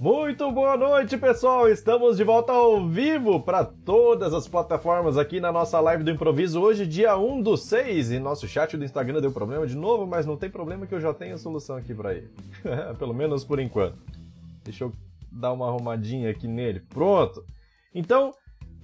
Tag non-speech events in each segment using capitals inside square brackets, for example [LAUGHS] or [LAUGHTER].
Muito boa noite, pessoal! Estamos de volta ao vivo para todas as plataformas aqui na nossa live do improviso. Hoje, dia 1 do 6, e nosso chat do Instagram deu problema de novo, mas não tem problema que eu já tenho a solução aqui para ele. [LAUGHS] Pelo menos por enquanto. Deixa eu dar uma arrumadinha aqui nele. Pronto! Então,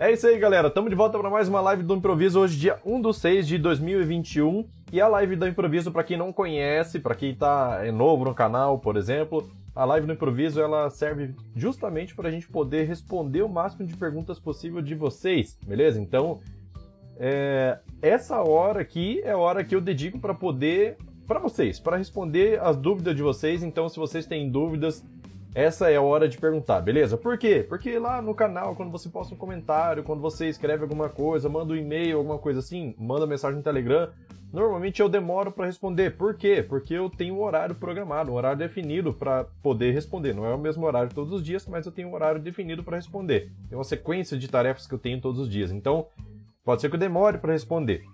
é isso aí, galera. Estamos de volta para mais uma live do Improviso hoje, dia 1 do 6 de 2021. E a live do Improviso, para quem não conhece, para quem tá é novo no canal, por exemplo, a live do Improviso ela serve justamente para a gente poder responder o máximo de perguntas possível de vocês, beleza? Então, é, essa hora aqui é a hora que eu dedico para poder para vocês, para responder as dúvidas de vocês. Então, se vocês têm dúvidas, essa é a hora de perguntar, beleza? Por quê? Porque lá no canal, quando você posta um comentário, quando você escreve alguma coisa, manda um e-mail, alguma coisa assim, manda mensagem no Telegram, normalmente eu demoro para responder. Por quê? Porque eu tenho um horário programado, um horário definido para poder responder. Não é o mesmo horário todos os dias, mas eu tenho um horário definido para responder. Tem uma sequência de tarefas que eu tenho todos os dias. Então, pode ser que eu demore para responder.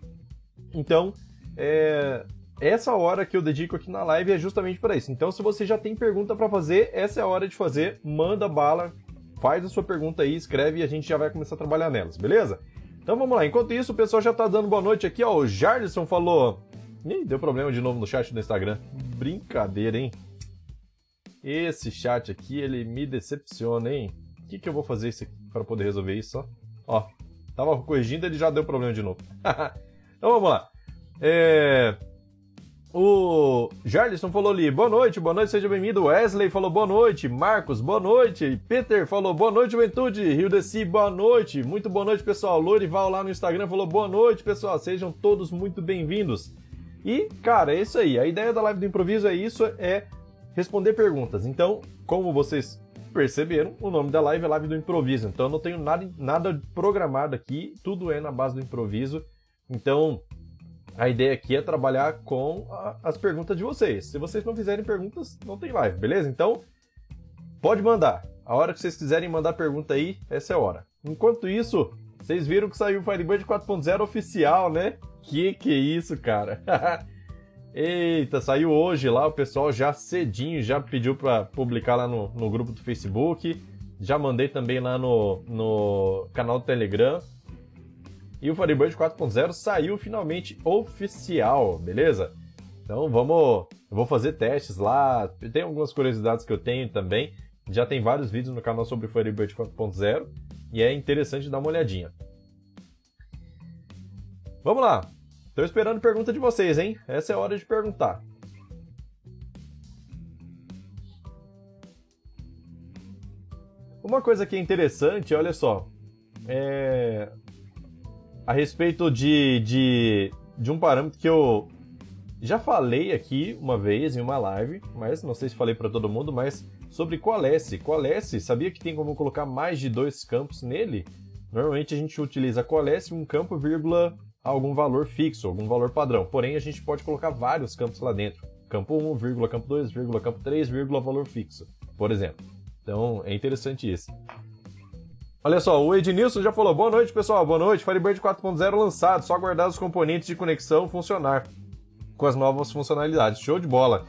Então, é, essa hora que eu dedico aqui na live é justamente para isso. Então, se você já tem pergunta para fazer, essa é a hora de fazer. Manda bala, faz a sua pergunta aí, escreve e a gente já vai começar a trabalhar nelas, beleza? Então vamos lá. Enquanto isso, o pessoal já tá dando boa noite aqui, ó. O Jardison falou. Ih, deu problema de novo no chat do Instagram. Brincadeira, hein? Esse chat aqui, ele me decepciona, hein? O que, que eu vou fazer isso aqui para poder resolver isso, ó? Ó, tava corrigindo, ele já deu problema de novo. [LAUGHS] então vamos lá. É... O Jarlison falou ali, boa noite, boa noite, seja bem-vindo. Wesley falou boa noite. Marcos, boa noite. Peter falou boa noite, juventude. Rio Desi, boa noite. Muito boa noite, pessoal. Lorival lá no Instagram falou boa noite, pessoal. Sejam todos muito bem-vindos. E, cara, é isso aí. A ideia da live do improviso é isso, é responder perguntas. Então, como vocês perceberam, o nome da live é Live do Improviso. Então, eu não tenho nada, nada programado aqui, tudo é na base do improviso. Então, a ideia aqui é trabalhar com a, as perguntas de vocês. Se vocês não fizerem perguntas, não tem live, beleza? Então, pode mandar. A hora que vocês quiserem mandar pergunta aí, essa é a hora. Enquanto isso, vocês viram que saiu o Firebird 4.0 oficial, né? Que que é isso, cara? [LAUGHS] Eita, saiu hoje lá, o pessoal já cedinho já pediu para publicar lá no, no grupo do Facebook. Já mandei também lá no, no canal do Telegram. E o Firebird 4.0 saiu finalmente oficial, beleza? Então vamos. Eu vou fazer testes lá. Tem algumas curiosidades que eu tenho também. Já tem vários vídeos no canal sobre o Firebird 4.0 e é interessante dar uma olhadinha. Vamos lá. Estou esperando pergunta de vocês, hein? Essa é a hora de perguntar. Uma coisa que é interessante, olha só, é a respeito de, de, de um parâmetro que eu já falei aqui uma vez em uma live, mas não sei se falei para todo mundo, mas sobre Coalesce. Coalesce, sabia que tem como colocar mais de dois campos nele? Normalmente a gente utiliza Coalesce um campo, vírgula, algum valor fixo, algum valor padrão. Porém, a gente pode colocar vários campos lá dentro. Campo 1, vírgula, campo 2, vírgula, campo 3, vírgula, valor fixo, por exemplo. Então, é interessante isso. Olha só, o Ednilson já falou: boa noite, pessoal, boa noite. Firebird 4.0 lançado, só aguardar os componentes de conexão funcionar com as novas funcionalidades. Show de bola.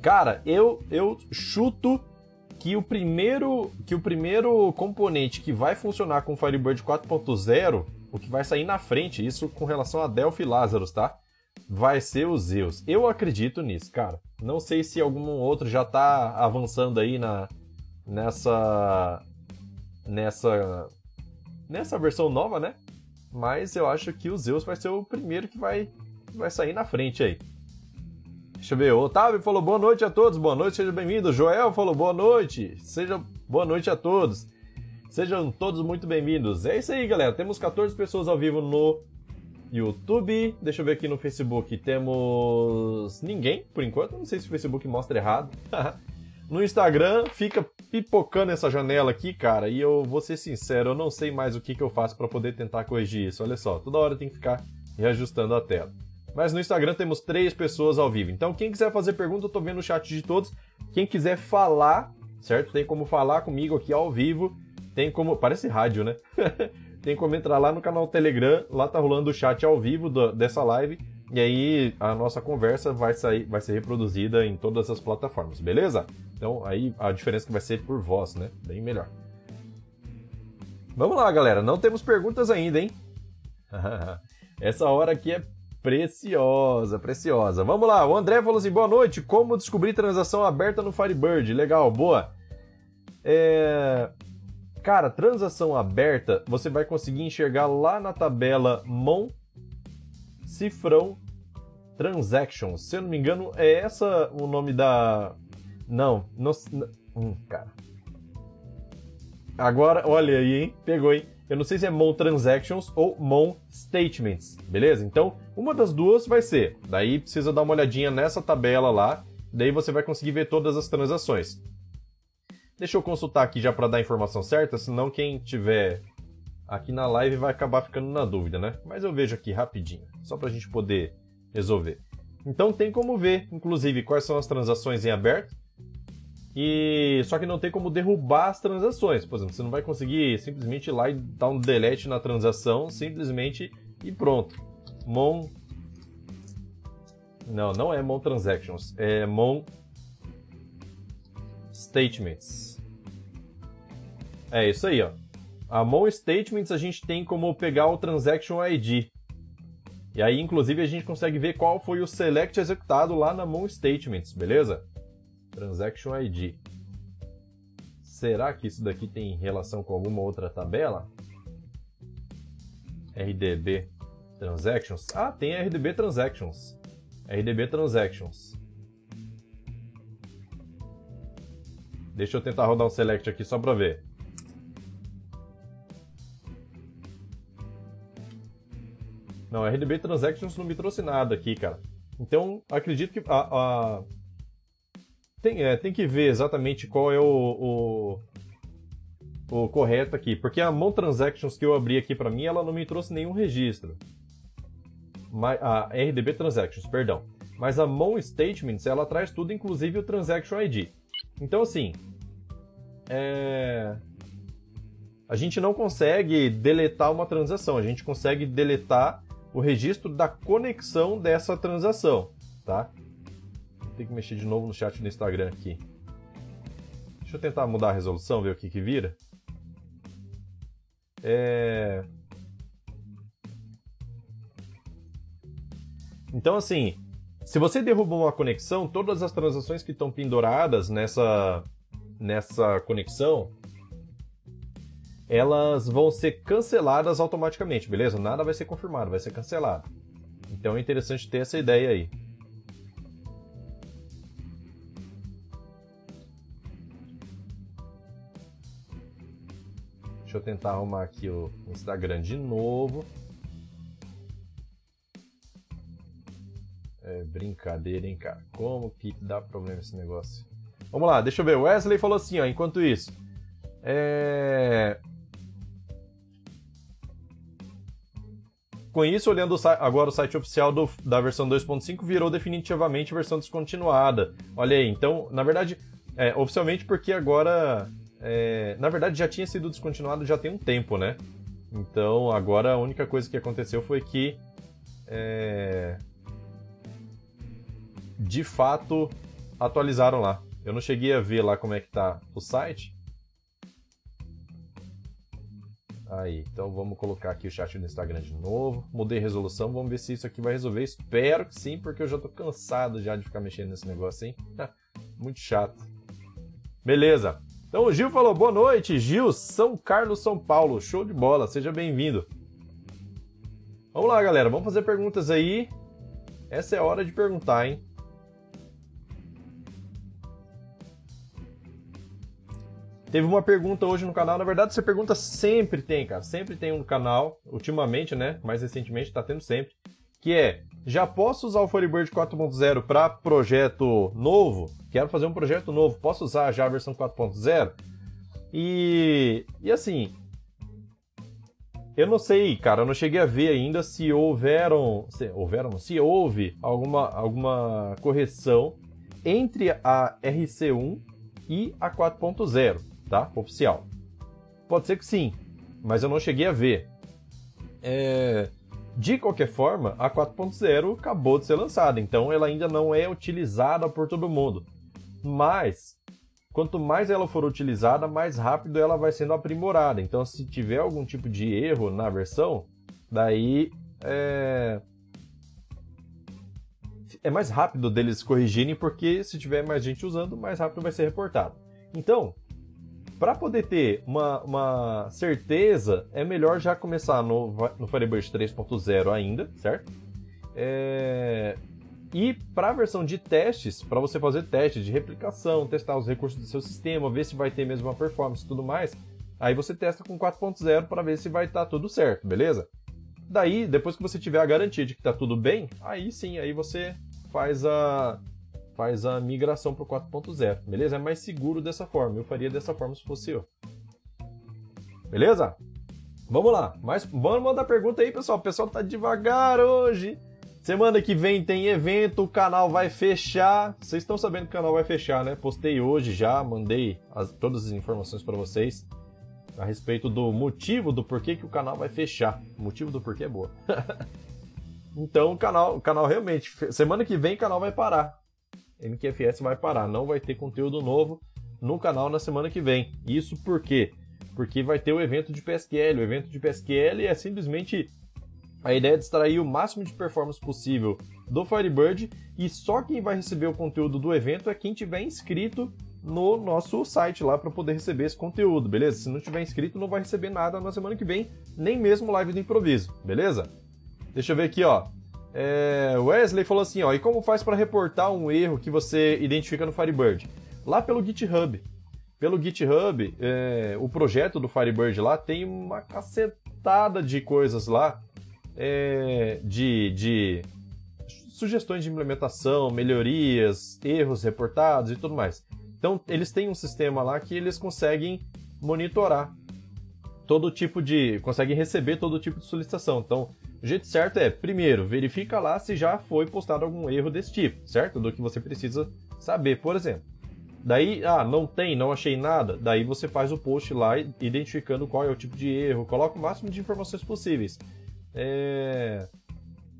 Cara, eu, eu chuto que o primeiro que o primeiro componente que vai funcionar com o Firebird 4.0, o que vai sair na frente, isso com relação a Delphi Lazarus, tá? Vai ser o Zeus. Eu acredito nisso, cara. Não sei se algum outro já tá avançando aí na nessa nessa nessa versão nova, né? Mas eu acho que o Zeus vai ser o primeiro que vai vai sair na frente aí. Deixa eu ver. O Otávio falou boa noite a todos. Boa noite, seja bem-vindo. Joel falou boa noite. Seja boa noite a todos. Sejam todos muito bem-vindos. É isso aí, galera. Temos 14 pessoas ao vivo no YouTube. Deixa eu ver aqui no Facebook. Temos ninguém, por enquanto. Não sei se o Facebook mostra errado. [LAUGHS] no Instagram, fica pipocando essa janela aqui, cara, e eu vou ser sincero, eu não sei mais o que, que eu faço para poder tentar corrigir isso. Olha só, toda hora tem que ficar reajustando a tela. Mas no Instagram temos três pessoas ao vivo. Então, quem quiser fazer pergunta, eu tô vendo o chat de todos. Quem quiser falar, certo? Tem como falar comigo aqui ao vivo. Tem como. Parece rádio, né? [LAUGHS] tem como entrar lá no canal Telegram. Lá tá rolando o chat ao vivo do, dessa live. E aí a nossa conversa vai, sair, vai ser reproduzida em todas as plataformas, beleza? Então aí a diferença que vai ser por voz, né? Bem melhor. Vamos lá, galera. Não temos perguntas ainda, hein? [LAUGHS] Essa hora aqui é preciosa, preciosa. Vamos lá, o André falou assim: boa noite. Como descobrir transação aberta no Firebird? Legal, boa. É... Cara, transação aberta, você vai conseguir enxergar lá na tabela Mon Cifrão Transactions. Se eu não me engano, é essa o nome da. Não, não. Hum, cara. Agora, olha aí, hein? Pegou, hein? Eu não sei se é Mon Transactions ou Mon Statements, beleza? Então, uma das duas vai ser. Daí precisa dar uma olhadinha nessa tabela lá, daí você vai conseguir ver todas as transações. Deixa eu consultar aqui já para dar a informação certa, senão quem tiver aqui na live vai acabar ficando na dúvida, né? Mas eu vejo aqui rapidinho, só para a gente poder resolver. Então tem como ver, inclusive, quais são as transações em aberto. E só que não tem como derrubar as transações. Por exemplo, você não vai conseguir simplesmente ir lá e dar um delete na transação, simplesmente e pronto. Mon Não, não é Mon Transactions, é Mon Statements. É isso aí, ó. A Mon Statements a gente tem como pegar o Transaction ID. E aí, inclusive, a gente consegue ver qual foi o select executado lá na Mon Statements, beleza? Transaction ID. Será que isso daqui tem relação com alguma outra tabela? RDB Transactions. Ah, tem RDB Transactions. RDB Transactions. Deixa eu tentar rodar um select aqui só para ver. Não, RDB Transactions não me trouxe nada aqui, cara. Então, acredito que a, a... Tem, é, tem que ver exatamente qual é o, o, o, correto aqui. Porque a Mon Transactions que eu abri aqui para mim, ela não me trouxe nenhum registro. Mas, a RDB Transactions, perdão. Mas a Mon Statements, ela traz tudo, inclusive o Transaction ID. Então, assim, é... a gente não consegue deletar uma transação, a gente consegue deletar o registro da conexão dessa transação, tá? Tem que mexer de novo no chat do Instagram aqui. Deixa eu tentar mudar a resolução, ver o que que vira. É... Então, assim, se você derruba uma conexão, todas as transações que estão penduradas nessa, nessa conexão, elas vão ser canceladas automaticamente, beleza? Nada vai ser confirmado, vai ser cancelado. Então é interessante ter essa ideia aí. Deixa eu tentar arrumar aqui o Instagram de novo. É brincadeira, hein, cara? Como que dá problema esse negócio? Vamos lá, deixa eu ver. Wesley falou assim, ó, enquanto isso. É... Com isso, olhando agora o site oficial do, da versão 2.5, virou definitivamente versão descontinuada. Olha aí, então, na verdade, é, oficialmente porque agora. É, na verdade, já tinha sido descontinuado já tem um tempo, né? Então, agora a única coisa que aconteceu foi que. É, de fato, atualizaram lá. Eu não cheguei a ver lá como é que tá o site. Aí, então vamos colocar aqui o chat do Instagram de novo. Mudei a resolução, vamos ver se isso aqui vai resolver. Espero que sim, porque eu já tô cansado já de ficar mexendo nesse negócio, hein? [LAUGHS] Muito chato. Beleza. Então o Gil falou, boa noite, Gil, São Carlos, São Paulo. Show de bola, seja bem-vindo. Vamos lá, galera, vamos fazer perguntas aí. Essa é a hora de perguntar, hein? Teve uma pergunta hoje no canal. Na verdade, essa pergunta sempre tem, cara. Sempre tem um canal. Ultimamente, né? Mais recentemente, tá tendo sempre. Que é: já posso usar o Firebird 4.0 para projeto novo? Quero fazer um projeto novo. Posso usar já a versão 4.0? E, e assim, eu não sei, cara, eu não cheguei a ver ainda se houveram, se houveram, se houve alguma, alguma correção entre a RC1 e a 4.0 tá? Oficial. Pode ser que sim, mas eu não cheguei a ver. É... De qualquer forma, a 4.0 acabou de ser lançada, então ela ainda não é utilizada por todo mundo. Mas, quanto mais ela for utilizada, mais rápido ela vai sendo aprimorada. Então, se tiver algum tipo de erro na versão, daí é, é mais rápido deles corrigirem, porque se tiver mais gente usando, mais rápido vai ser reportado. Então, para poder ter uma, uma, certeza, é melhor já começar no, no Firebird 3.0 ainda, certo? É... E para a versão de testes, para você fazer testes de replicação, testar os recursos do seu sistema, ver se vai ter mesmo a performance e tudo mais, aí você testa com 4.0 para ver se vai estar tá tudo certo, beleza? Daí, depois que você tiver a garantia de que está tudo bem, aí sim, aí você faz a faz a migração para o 4.0, beleza? É mais seguro dessa forma. Eu faria dessa forma se fosse eu. Beleza? Vamos lá. Mas vamos mandar pergunta aí, pessoal. O pessoal tá devagar hoje. Semana que vem tem evento, o canal vai fechar. Vocês estão sabendo que o canal vai fechar, né? Postei hoje já, mandei as, todas as informações para vocês a respeito do motivo do porquê que o canal vai fechar. O motivo do porquê é boa. [LAUGHS] então o canal, o canal realmente, semana que vem o canal vai parar. MQFS vai parar, não vai ter conteúdo novo no canal na semana que vem. Isso por quê? Porque vai ter o evento de PSQL. O evento de PSQL é simplesmente a ideia de extrair o máximo de performance possível do Firebird e só quem vai receber o conteúdo do evento é quem tiver inscrito no nosso site lá para poder receber esse conteúdo, beleza? Se não tiver inscrito, não vai receber nada na semana que vem, nem mesmo live do improviso, beleza? Deixa eu ver aqui, ó. É, Wesley falou assim, ó, e como faz para reportar um erro que você identifica no Firebird? Lá pelo GitHub. Pelo GitHub, é, o projeto do Firebird lá tem uma cacetada de coisas lá, é, de, de sugestões de implementação, melhorias, erros reportados e tudo mais. Então, eles têm um sistema lá que eles conseguem monitorar todo tipo de. conseguem receber todo tipo de solicitação. Então, o jeito certo é, primeiro, verifica lá se já foi postado algum erro desse tipo, certo? Do que você precisa saber, por exemplo. Daí, ah, não tem, não achei nada. Daí você faz o post lá identificando qual é o tipo de erro, coloca o máximo de informações possíveis. É...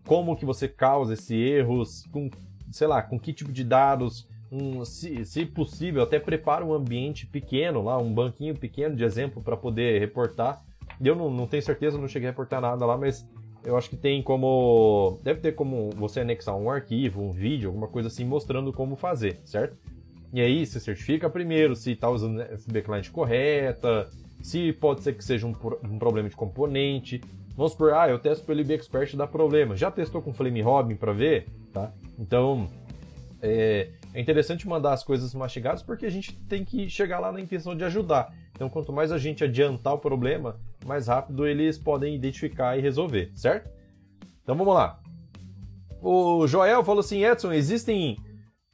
Como que você causa esse erro, com, sei lá, com que tipo de dados, um, se, se, possível, até prepara um ambiente pequeno lá, um banquinho pequeno de exemplo para poder reportar. Eu não, não tenho certeza, não cheguei a reportar nada lá, mas eu acho que tem como. Deve ter como você anexar um arquivo, um vídeo, alguma coisa assim, mostrando como fazer, certo? E aí você certifica primeiro se está usando a Client correta, se pode ser que seja um, um problema de componente. Vamos por, ah, eu testo pelo IB Expert dá problema. Já testou com Flame Robin para ver? Tá? Então, é, é interessante mandar as coisas mastigadas porque a gente tem que chegar lá na intenção de ajudar. Então, quanto mais a gente adiantar o problema, mais rápido eles podem identificar e resolver, certo? Então vamos lá. O Joel falou assim: Edson, existem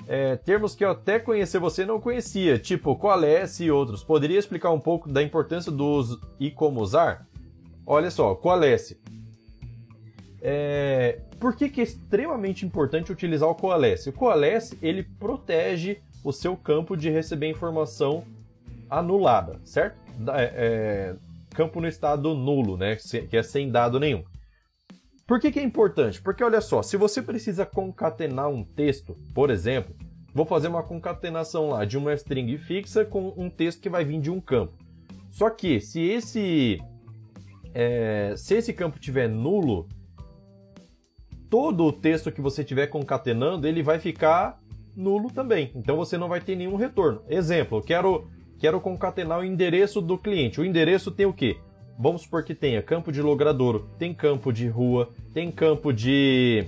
é, termos que eu até conhecer você não conhecia, tipo coalesce e outros. Poderia explicar um pouco da importância do uso e como usar? Olha só, coalesce. É, por que, que é extremamente importante utilizar o Coalesce? O Coalesce ele protege o seu campo de receber informação anulada, certo? É, é, campo no estado nulo, né? Que é sem dado nenhum. Por que, que é importante? Porque olha só, se você precisa concatenar um texto, por exemplo, vou fazer uma concatenação lá de uma string fixa com um texto que vai vir de um campo. Só que se esse é, se esse campo tiver nulo, todo o texto que você estiver concatenando, ele vai ficar nulo também. Então você não vai ter nenhum retorno. Exemplo, eu quero, quero concatenar o endereço do cliente. O endereço tem o quê? Vamos supor que tenha campo de logradouro, tem campo de rua, tem campo de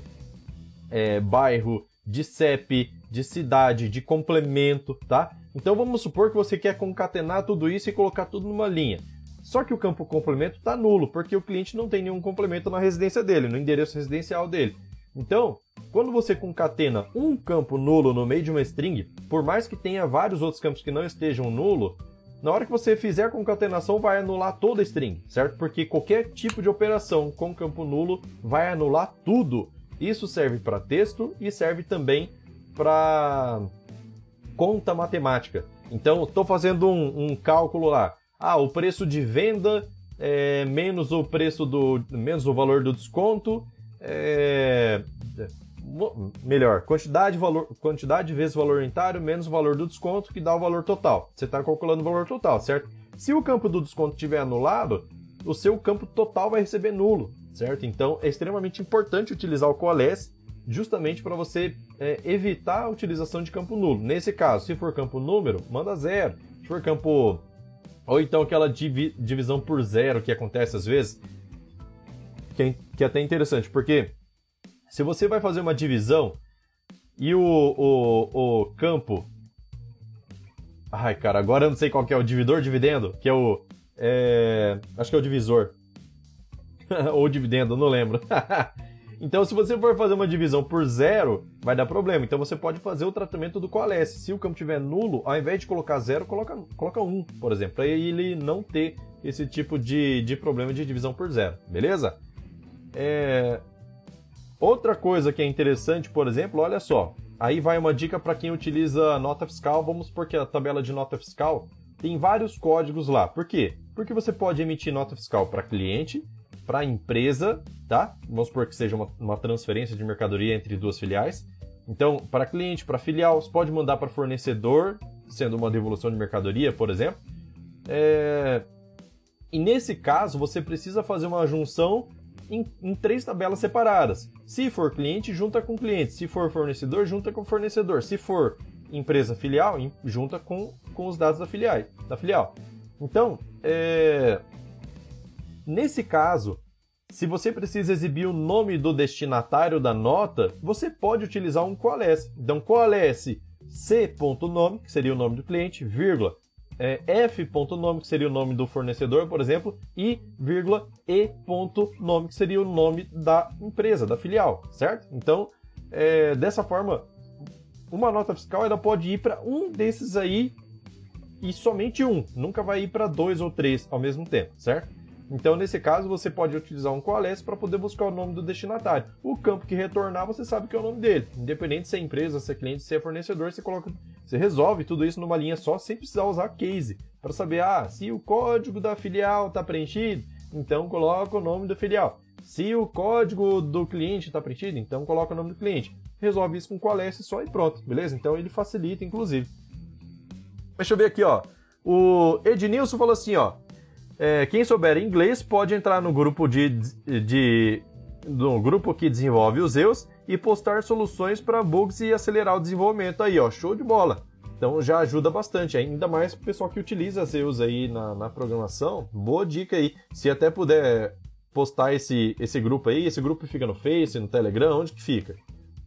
é, bairro, de CEP, de cidade, de complemento, tá? Então vamos supor que você quer concatenar tudo isso e colocar tudo numa linha. Só que o campo complemento está nulo, porque o cliente não tem nenhum complemento na residência dele, no endereço residencial dele. Então, quando você concatena um campo nulo no meio de uma string, por mais que tenha vários outros campos que não estejam nulo, na hora que você fizer a concatenação vai anular toda a string, certo? Porque qualquer tipo de operação com campo nulo vai anular tudo. Isso serve para texto e serve também para conta matemática. Então, estou fazendo um, um cálculo lá ah, o preço de venda é, menos o preço do. menos o valor do desconto. É, melhor, quantidade, valor, quantidade vezes valor unitário menos o valor do desconto, que dá o valor total. Você está calculando o valor total, certo? Se o campo do desconto estiver anulado, o seu campo total vai receber nulo, certo? Então é extremamente importante utilizar o coalesce justamente para você é, evitar a utilização de campo nulo. Nesse caso, se for campo número, manda zero. Se for campo. Ou então aquela divi divisão por zero que acontece às vezes, que é, é até interessante, porque se você vai fazer uma divisão e o, o, o campo. Ai, cara, agora eu não sei qual que é o dividor, dividendo, que é o. É... Acho que é o divisor. [LAUGHS] Ou dividendo, não lembro. [LAUGHS] Então, se você for fazer uma divisão por zero, vai dar problema. Então, você pode fazer o tratamento do coalesce. Se o campo tiver nulo, ao invés de colocar zero, coloca, coloca um, por exemplo, para ele não ter esse tipo de, de problema de divisão por zero, beleza? É... Outra coisa que é interessante, por exemplo, olha só. Aí vai uma dica para quem utiliza nota fiscal. Vamos supor que a tabela de nota fiscal tem vários códigos lá. Por quê? Porque você pode emitir nota fiscal para cliente, para empresa, tá? Vamos supor que seja uma, uma, transferência de mercadoria entre duas filiais. Então, para cliente, para filial, você pode mandar para fornecedor, sendo uma devolução de mercadoria, por exemplo. É... E nesse caso, você precisa fazer uma junção em, em, três tabelas separadas. Se for cliente, junta com cliente. Se for fornecedor, junta com fornecedor. Se for empresa filial, junta com, com os dados da, filial, da filial. Então, é... Nesse caso, se você precisa exibir o nome do destinatário da nota, você pode utilizar um coalesce. Então, coalesce c.nome, que seria o nome do cliente, vírgula, é, f.nome, que seria o nome do fornecedor, por exemplo, e vírgula e.nome, que seria o nome da empresa, da filial, certo? Então, é, dessa forma, uma nota fiscal ela pode ir para um desses aí e somente um, nunca vai ir para dois ou três ao mesmo tempo, certo? Então, nesse caso, você pode utilizar um coalesce para poder buscar o nome do destinatário. O campo que retornar, você sabe que é o nome dele. Independente se é empresa, se é cliente, se é fornecedor, você coloca, você resolve tudo isso numa linha só, sem precisar usar case, para saber, ah, se o código da filial está preenchido, então coloca o nome da filial. Se o código do cliente está preenchido, então coloca o nome do cliente. Resolve isso com coalesce só e pronto, beleza? Então ele facilita, inclusive. Deixa eu ver aqui, ó. O Ednilson falou assim, ó. É, quem souber inglês pode entrar no grupo de, de no grupo que desenvolve os Zeus e postar soluções para bugs e acelerar o desenvolvimento aí, ó, show de bola. Então já ajuda bastante, ainda mais o pessoal que utiliza Zeus aí na, na programação. Boa dica aí. Se até puder postar esse, esse grupo aí, esse grupo fica no Face, no Telegram, onde que fica?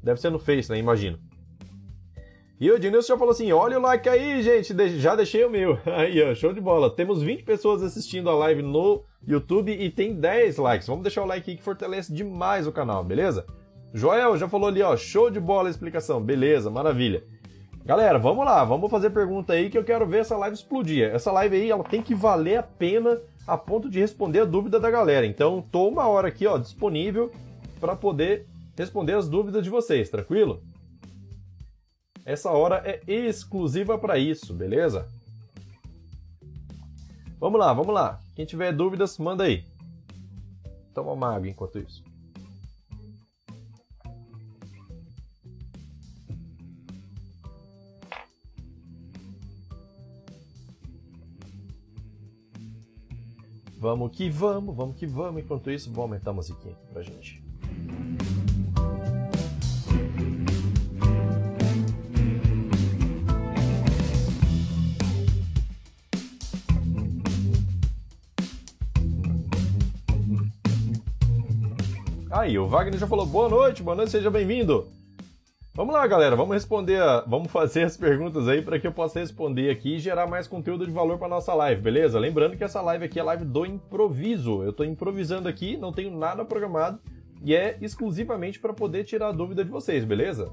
Deve ser no Face, né? Imagino. E o Ednilson já falou assim: olha o like aí, gente, já deixei o meu. [LAUGHS] Aí, ó, show de bola. Temos 20 pessoas assistindo a live no YouTube e tem 10 likes. Vamos deixar o like aí que fortalece demais o canal, beleza? Joel já falou ali, ó, show de bola a explicação. Beleza, maravilha. Galera, vamos lá, vamos fazer pergunta aí que eu quero ver essa live explodir. Essa live aí, ela tem que valer a pena a ponto de responder a dúvida da galera. Então, tô uma hora aqui, ó, disponível para poder responder as dúvidas de vocês, tranquilo? Essa hora é exclusiva para isso, beleza? Vamos lá, vamos lá. Quem tiver dúvidas, manda aí. Toma uma água enquanto isso. Vamos que vamos, vamos que vamos. Enquanto isso, vou aumentar a musiquinha aqui pra gente. Aí, o Wagner já falou boa noite, boa noite, seja bem-vindo. Vamos lá, galera, vamos responder, vamos fazer as perguntas aí para que eu possa responder aqui e gerar mais conteúdo de valor para nossa live, beleza? Lembrando que essa live aqui é live do improviso. Eu estou improvisando aqui, não tenho nada programado e é exclusivamente para poder tirar a dúvida de vocês, beleza?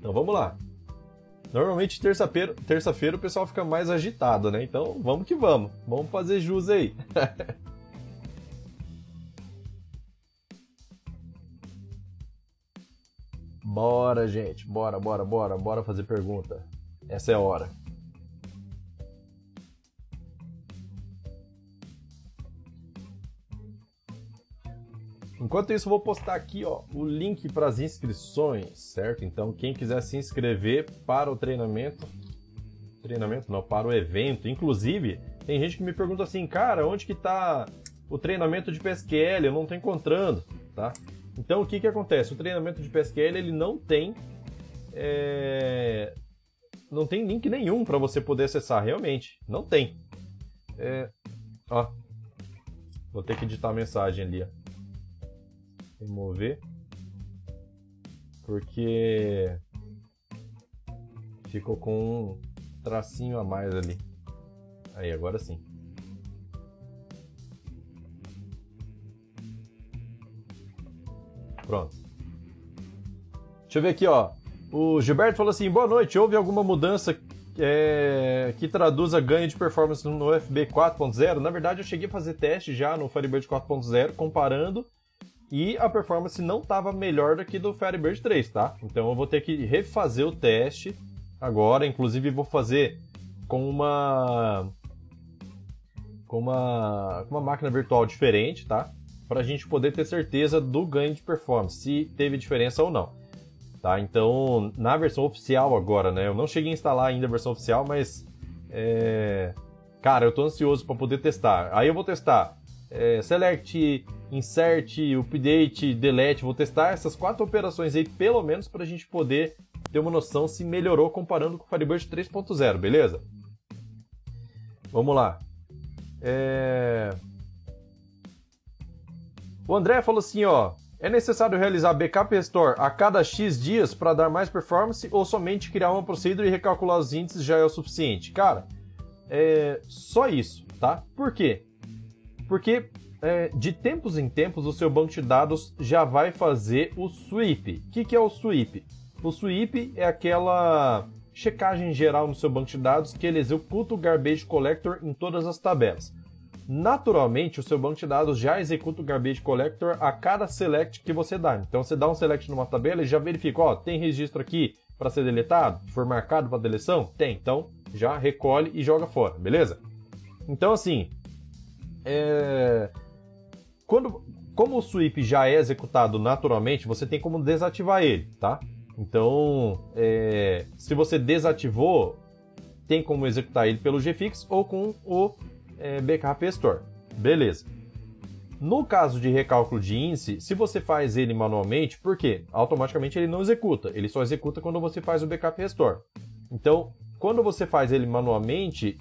Então vamos lá. Normalmente terça-feira terça o pessoal fica mais agitado, né? Então vamos que vamos. Vamos fazer jus aí. [LAUGHS] Bora, gente, bora, bora, bora, bora fazer pergunta. Essa é a hora. Enquanto isso, vou postar aqui ó, o link para as inscrições, certo? Então, quem quiser se inscrever para o treinamento, treinamento não, para o evento. Inclusive, tem gente que me pergunta assim, cara, onde que está o treinamento de PSQL? Eu não tô encontrando, tá? Então, o que que acontece? O treinamento de PSQL ele não tem é... não tem link nenhum para você poder acessar, realmente, não tem. É... Ó, vou ter que editar a mensagem ali, ó remover porque ficou com um tracinho a mais ali. Aí, agora sim. Pronto. Deixa eu ver aqui, ó. O Gilberto falou assim: boa noite. Houve alguma mudança é, que traduza ganho de performance no FB 4.0? Na verdade, eu cheguei a fazer teste já no Firebird 4.0, comparando e a performance não estava melhor do que do Firebird 3, tá? Então eu vou ter que refazer o teste agora, inclusive vou fazer com uma com uma, com uma máquina virtual diferente, tá? Para a gente poder ter certeza do ganho de performance, se teve diferença ou não. Tá? Então, na versão oficial agora, né? Eu não cheguei a instalar ainda a versão oficial, mas é... cara, eu tô ansioso para poder testar. Aí eu vou testar é, select, insert, update, delete. Vou testar essas quatro operações aí, pelo menos, para a gente poder ter uma noção se melhorou comparando com o Firebird 3.0, beleza? Vamos lá. É... O André falou assim, ó. É necessário realizar backup restore a cada X dias para dar mais performance ou somente criar uma procedure e recalcular os índices já é o suficiente? Cara, é só isso, tá? Por quê? Porque é, de tempos em tempos o seu banco de dados já vai fazer o sweep. O que, que é o sweep? O sweep é aquela checagem geral no seu banco de dados que ele executa o garbage collector em todas as tabelas. Naturalmente, o seu banco de dados já executa o garbage collector a cada select que você dá. Então, você dá um select numa tabela e já verifica, ó, tem registro aqui para ser deletado? For marcado para deleção? Tem. Então, já recolhe e joga fora, beleza? Então, assim, é... Quando, como o sweep já é executado naturalmente, você tem como desativar ele, tá? Então, é... se você desativou, tem como executar ele pelo GFix ou com o é, BKP Store. Beleza. No caso de recálculo de índice, se você faz ele manualmente, por quê? Automaticamente ele não executa, ele só executa quando você faz o backup restore. Então, quando você faz ele manualmente,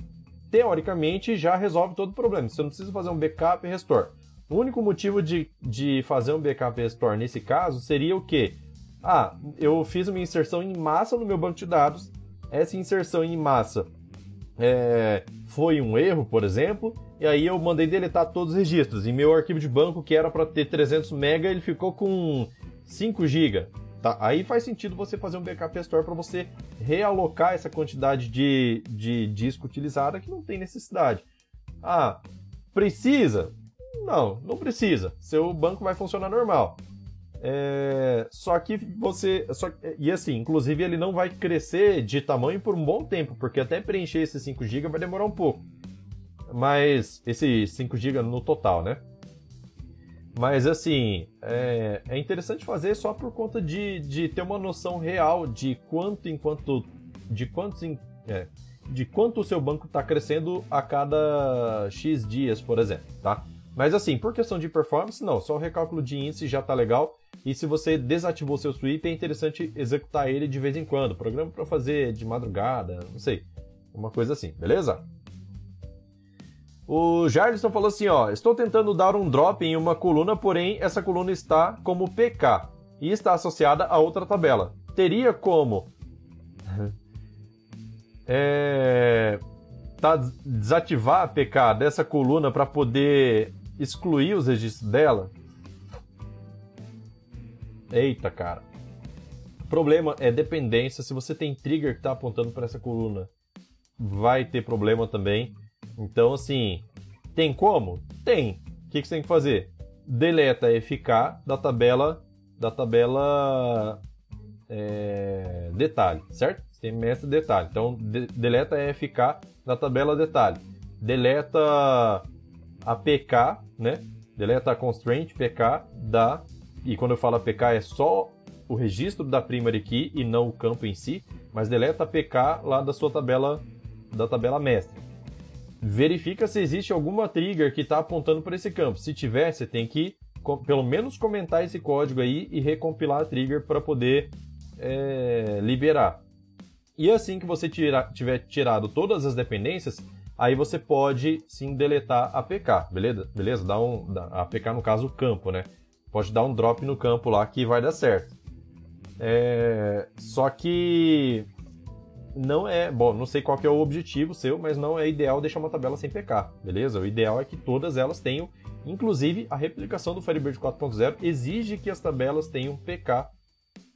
teoricamente já resolve todo o problema. Você não precisa fazer um backup restore. O único motivo de, de fazer um backup restore nesse caso seria o quê? Ah, eu fiz uma inserção em massa no meu banco de dados. Essa inserção em massa é, foi um erro, por exemplo, e aí eu mandei deletar todos os registros. E meu arquivo de banco, que era para ter 300 MB, ele ficou com 5 GB. Tá? Aí faz sentido você fazer um backup restore para você realocar essa quantidade de, de disco utilizada que não tem necessidade. Ah, precisa? Não, não precisa. Seu banco vai funcionar normal. É, só que você. Só, e assim, inclusive ele não vai crescer de tamanho por um bom tempo, porque até preencher esses 5 GB vai demorar um pouco. Mas. Esse 5 GB no total, né? Mas assim, é, é, interessante fazer só por conta de, de ter uma noção real de quanto enquanto de quantos é, de quanto o seu banco está crescendo a cada X dias, por exemplo, tá? Mas assim, por questão de performance, não, só o recálculo de índice já está legal. E se você desativou seu sweep, é interessante executar ele de vez em quando. Programa para fazer de madrugada, não sei, uma coisa assim, beleza? O Jarlison falou assim, ó, estou tentando dar um drop em uma coluna, porém essa coluna está como PK e está associada a outra tabela. Teria como [LAUGHS] é, tá, desativar a PK dessa coluna para poder excluir os registros dela? Eita, cara. O problema é dependência. Se você tem trigger que está apontando para essa coluna, vai ter problema também. Então, assim, tem como? Tem. O que, que você tem que fazer? Deleta FK da tabela da tabela é, detalhe, certo? Você tem mestre detalhe. Então, de, deleta FK da tabela detalhe. Deleta a PK, né? deleta a constraint pk da e quando eu falo pk é só o registro da primary key e não o campo em si, mas deleta a pk lá da sua tabela da tabela mestre. Verifica se existe alguma trigger que está apontando para esse campo. Se tiver, você tem que pelo menos comentar esse código aí e recompilar a trigger para poder é, liberar. E assim que você tira, tiver tirado todas as dependências, aí você pode sim deletar a APK, beleza? Beleza? Dá um, a APK no caso o campo, né? Pode dar um drop no campo lá que vai dar certo. É, só que não é, bom, não sei qual é o objetivo seu, mas não é ideal deixar uma tabela sem PK, beleza? O ideal é que todas elas tenham, inclusive a replicação do Firebird 4.0 exige que as tabelas tenham PK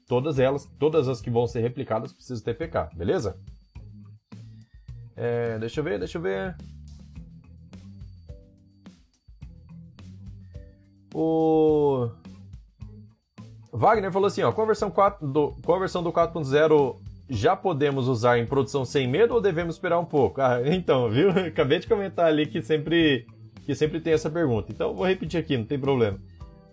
Todas elas, todas as que vão ser replicadas precisam ter PK, beleza? É, deixa eu ver, deixa eu ver. O Wagner falou assim, ó, com a versão, 4 do, com a versão do 4.0 já podemos usar em produção sem medo ou devemos esperar um pouco? Ah, [LAUGHS] então, viu? [LAUGHS] Acabei de comentar ali que sempre, que sempre tem essa pergunta. Então, vou repetir aqui, não tem problema.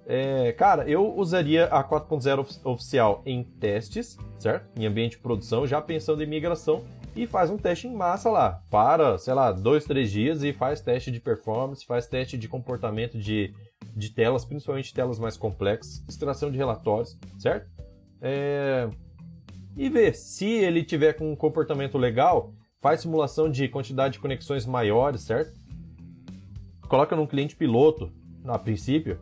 É, cara, eu usaria a 4.0 oficial em testes, certo? Em ambiente de produção, já pensando em migração, e faz um teste em massa lá. Para, sei lá, dois, três dias e faz teste de performance, faz teste de comportamento de, de telas, principalmente telas mais complexas, extração de relatórios, certo? É... E ver se ele tiver com um comportamento legal, faz simulação de quantidade de conexões maiores, certo? Coloca num cliente piloto, a princípio,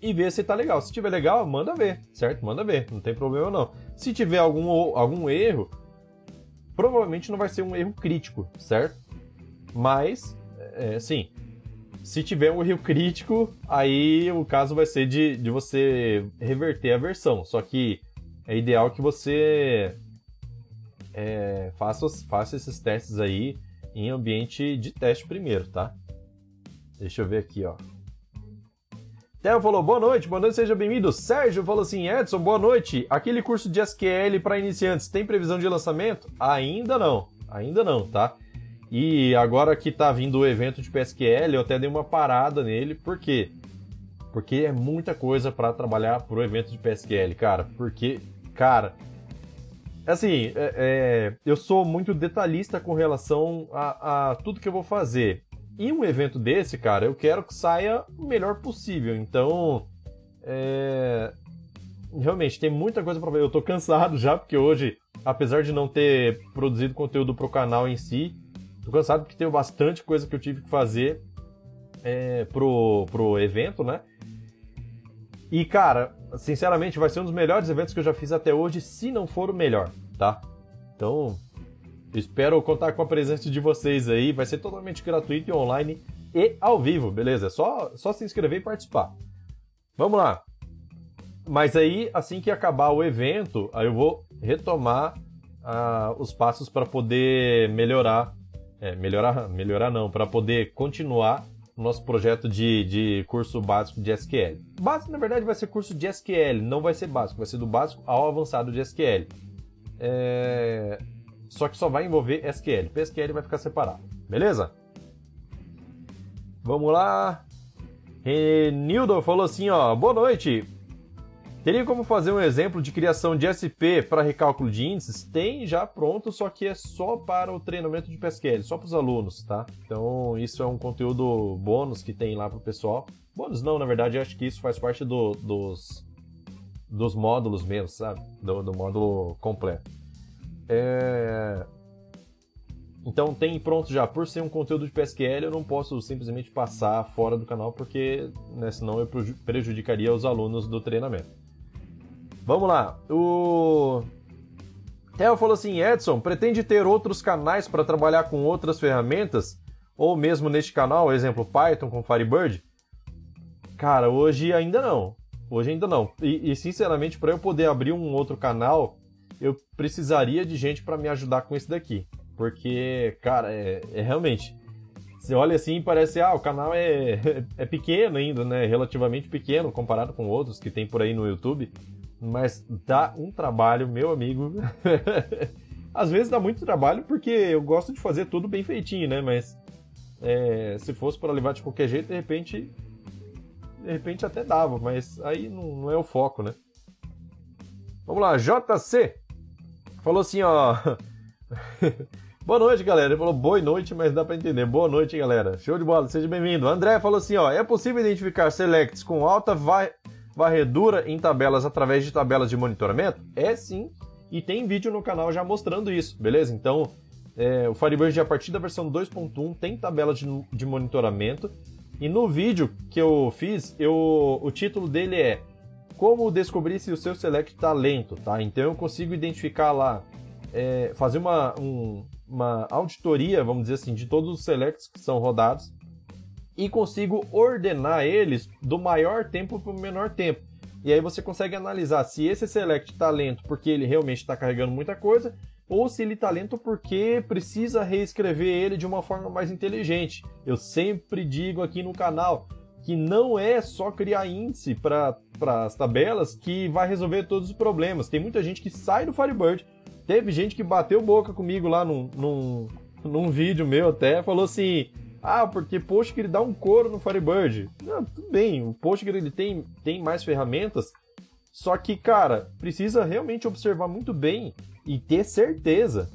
e ver se tá legal. Se tiver legal, manda ver, certo? Manda ver, não tem problema não. Se tiver algum, algum erro, provavelmente não vai ser um erro crítico, certo? Mas, é, sim, se tiver um erro crítico, aí o caso vai ser de, de você reverter a versão. Só que é ideal que você é, faça, faça esses testes aí em ambiente de teste primeiro, tá? Deixa eu ver aqui, ó. Theo falou, boa noite, boa noite, seja bem-vindo. Sérgio falou assim, Edson, boa noite. Aquele curso de SQL para iniciantes tem previsão de lançamento? Ainda não, ainda não, tá? E agora que tá vindo o evento de PSQL, eu até dei uma parada nele, por quê? Porque é muita coisa para trabalhar pro evento de PSQL, cara. Porque, cara, assim, é, é, eu sou muito detalhista com relação a, a tudo que eu vou fazer. E um evento desse, cara, eu quero que saia o melhor possível. Então, é... realmente, tem muita coisa para ver. Eu tô cansado [LAUGHS] já, porque hoje, apesar de não ter produzido conteúdo pro canal em si, tô cansado porque tem bastante coisa que eu tive que fazer é, pro, pro evento, né? E, cara, sinceramente, vai ser um dos melhores eventos que eu já fiz até hoje, se não for o melhor, tá? Então, Espero contar com a presença de vocês aí. Vai ser totalmente gratuito e online e ao vivo, beleza? É só, só se inscrever e participar. Vamos lá. Mas aí, assim que acabar o evento, aí eu vou retomar uh, os passos para poder melhorar. É, melhorar, melhorar não, para poder continuar nosso projeto de, de curso básico de SQL. Básico, na verdade, vai ser curso de SQL, não vai ser básico, vai ser do básico ao avançado de SQL. É, só que só vai envolver SQL. PSQL vai ficar separado, beleza? Vamos lá. Renildo falou assim, ó, boa noite. Teria como fazer um exemplo de criação de SP para recálculo de índices? Tem já pronto, só que é só para o treinamento de PSQL, só para os alunos, tá? Então isso é um conteúdo bônus que tem lá para o pessoal. Bônus não, na verdade, acho que isso faz parte do, dos, dos módulos mesmo, sabe? Do, do módulo completo. É... Então tem pronto já. Por ser um conteúdo de PSQL, eu não posso simplesmente passar fora do canal, porque né, senão eu prejudicaria os alunos do treinamento. Vamos lá. O Theo falou assim: Edson, pretende ter outros canais para trabalhar com outras ferramentas? Ou mesmo neste canal, exemplo Python com Firebird? Cara, hoje ainda não. Hoje ainda não. E, e sinceramente, para eu poder abrir um outro canal, eu precisaria de gente para me ajudar com isso daqui. Porque, cara, é, é, realmente. Você olha assim e parece, ah, o canal é, [LAUGHS] é pequeno ainda, né? Relativamente pequeno comparado com outros que tem por aí no YouTube. Mas dá um trabalho, meu amigo. [LAUGHS] Às vezes dá muito trabalho porque eu gosto de fazer tudo bem feitinho, né? Mas é, se fosse para levar de qualquer jeito, de repente de repente até dava, mas aí não, não é o foco, né? Vamos lá, JC falou assim, ó. [LAUGHS] boa noite, galera. Ele falou boa noite, mas dá para entender. Boa noite, galera. Show de bola, seja bem-vindo. André falou assim, ó. É possível identificar selects com alta varredura em tabelas através de tabelas de monitoramento? É sim. E tem vídeo no canal já mostrando isso, beleza? Então, é, o Firebird, a partir da versão 2.1, tem tabela de, de monitoramento. E no vídeo que eu fiz, eu, o título dele é Como descobrir se o seu select está lento, tá? Então eu consigo identificar lá, é, fazer uma, um, uma auditoria, vamos dizer assim, de todos os selects que são rodados e consigo ordenar eles do maior tempo para o menor tempo. E aí você consegue analisar se esse select está lento porque ele realmente está carregando muita coisa ou se ele está lento porque precisa reescrever ele de uma forma mais inteligente. Eu sempre digo aqui no canal que não é só criar índice para as tabelas que vai resolver todos os problemas. Tem muita gente que sai do Firebird. Teve gente que bateu boca comigo lá num, num, num vídeo meu até, falou assim: ah, porque Postgre dá um couro no Firebird. Não, tudo bem, o Postgre ele tem, tem mais ferramentas, só que, cara, precisa realmente observar muito bem e ter certeza,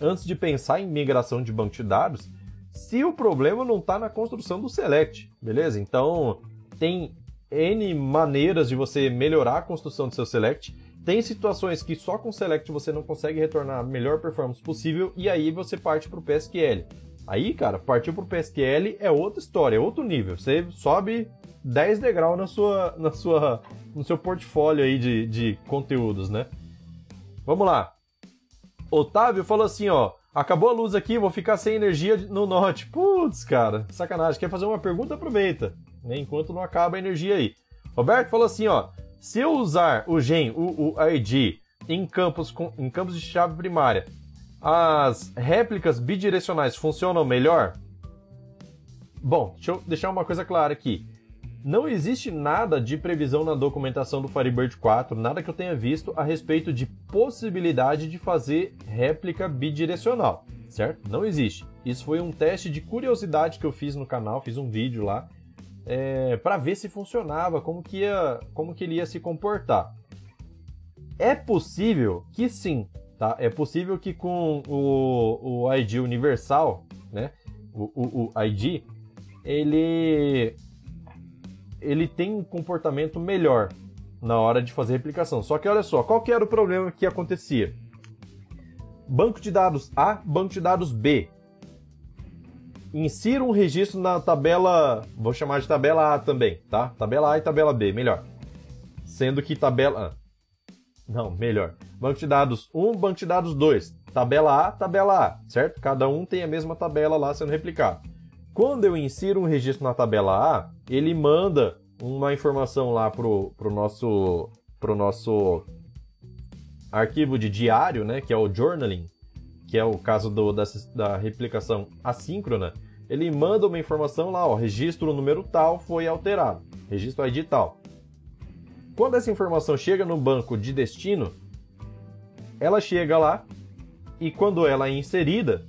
antes de pensar em migração de banco de dados, se o problema não está na construção do select, beleza? Então, tem N maneiras de você melhorar a construção do seu select. Tem situações que só com select você não consegue retornar a melhor performance possível e aí você parte para o PSQL. Aí, cara, partir para o PSQL é outra história, é outro nível. Você sobe 10 degraus na sua, na sua, no seu portfólio aí de, de conteúdos, né? Vamos lá. Otávio falou assim, ó. Acabou a luz aqui, vou ficar sem energia no norte. Putz, cara, sacanagem. Quer fazer uma pergunta? Aproveita, né? Enquanto não acaba a energia aí. Roberto falou assim, ó. Se eu usar o gen, o, o ID, em campos, com, em campos de chave primária, as réplicas bidirecionais funcionam melhor? Bom, deixa eu deixar uma coisa clara aqui. Não existe nada de previsão na documentação do Firebird 4, nada que eu tenha visto a respeito de possibilidade de fazer réplica bidirecional, certo? Não existe. Isso foi um teste de curiosidade que eu fiz no canal, fiz um vídeo lá é, para ver se funcionava, como que, ia, como que ele ia se comportar. É possível que sim, tá? É possível que com o, o ID universal, né? O, o, o ID, ele ele tem um comportamento melhor na hora de fazer replicação. Só que olha só, qual que era o problema que acontecia? Banco de dados A, banco de dados B. Insira um registro na tabela, vou chamar de tabela A também, tá? Tabela A e tabela B, melhor. Sendo que tabela não, melhor. Banco de dados 1, banco de dados 2. Tabela A, tabela A, certo? Cada um tem a mesma tabela lá sendo replicado. Quando eu insiro um registro na tabela A, ele manda uma informação lá pro, pro nosso pro nosso arquivo de diário, né, que é o journaling, que é o caso do, da, da replicação assíncrona, ele manda uma informação lá, ó, registro número tal foi alterado, registro ID tal. Quando essa informação chega no banco de destino, ela chega lá e quando ela é inserida,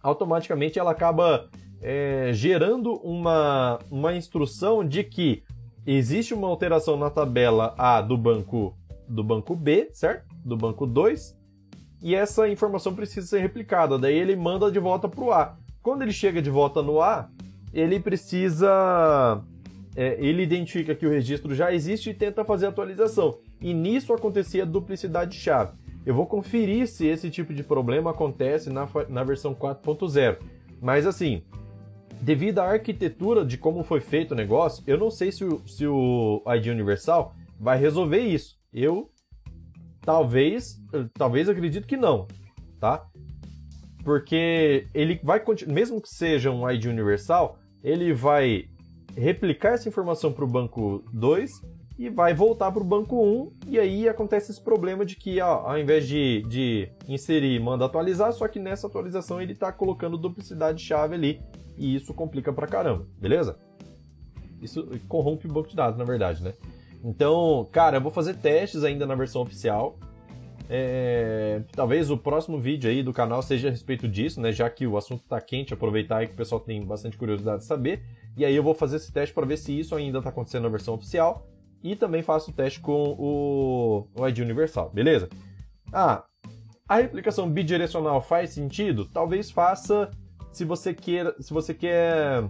automaticamente ela acaba é, gerando uma, uma instrução de que existe uma alteração na tabela A do banco do banco B, certo? Do banco 2, e essa informação precisa ser replicada. Daí ele manda de volta para o A. Quando ele chega de volta no A, ele precisa. É, ele identifica que o registro já existe e tenta fazer a atualização. E nisso acontecia duplicidade de chave. Eu vou conferir se esse tipo de problema acontece na, na versão 4.0. Mas assim, devido à arquitetura de como foi feito o negócio, eu não sei se o, se o ID Universal vai resolver isso. Eu talvez, talvez acredito que não, tá? Porque ele vai mesmo que seja um ID universal, ele vai replicar essa informação para o banco 2 e vai voltar para o banco 1 e aí acontece esse problema de que ó, ao invés de, de inserir, manda atualizar, só que nessa atualização ele está colocando duplicidade de chave ali e isso complica pra caramba, beleza? Isso corrompe o banco de dados, na verdade, né? Então, cara, eu vou fazer testes ainda na versão oficial. É... Talvez o próximo vídeo aí do canal seja a respeito disso, né? Já que o assunto tá quente, aproveitar aí que o pessoal tem bastante curiosidade de saber. E aí eu vou fazer esse teste para ver se isso ainda está acontecendo na versão oficial. E também faço o teste com o, o ID universal, beleza? Ah, a replicação bidirecional faz sentido? Talvez faça se você queira, se você quer,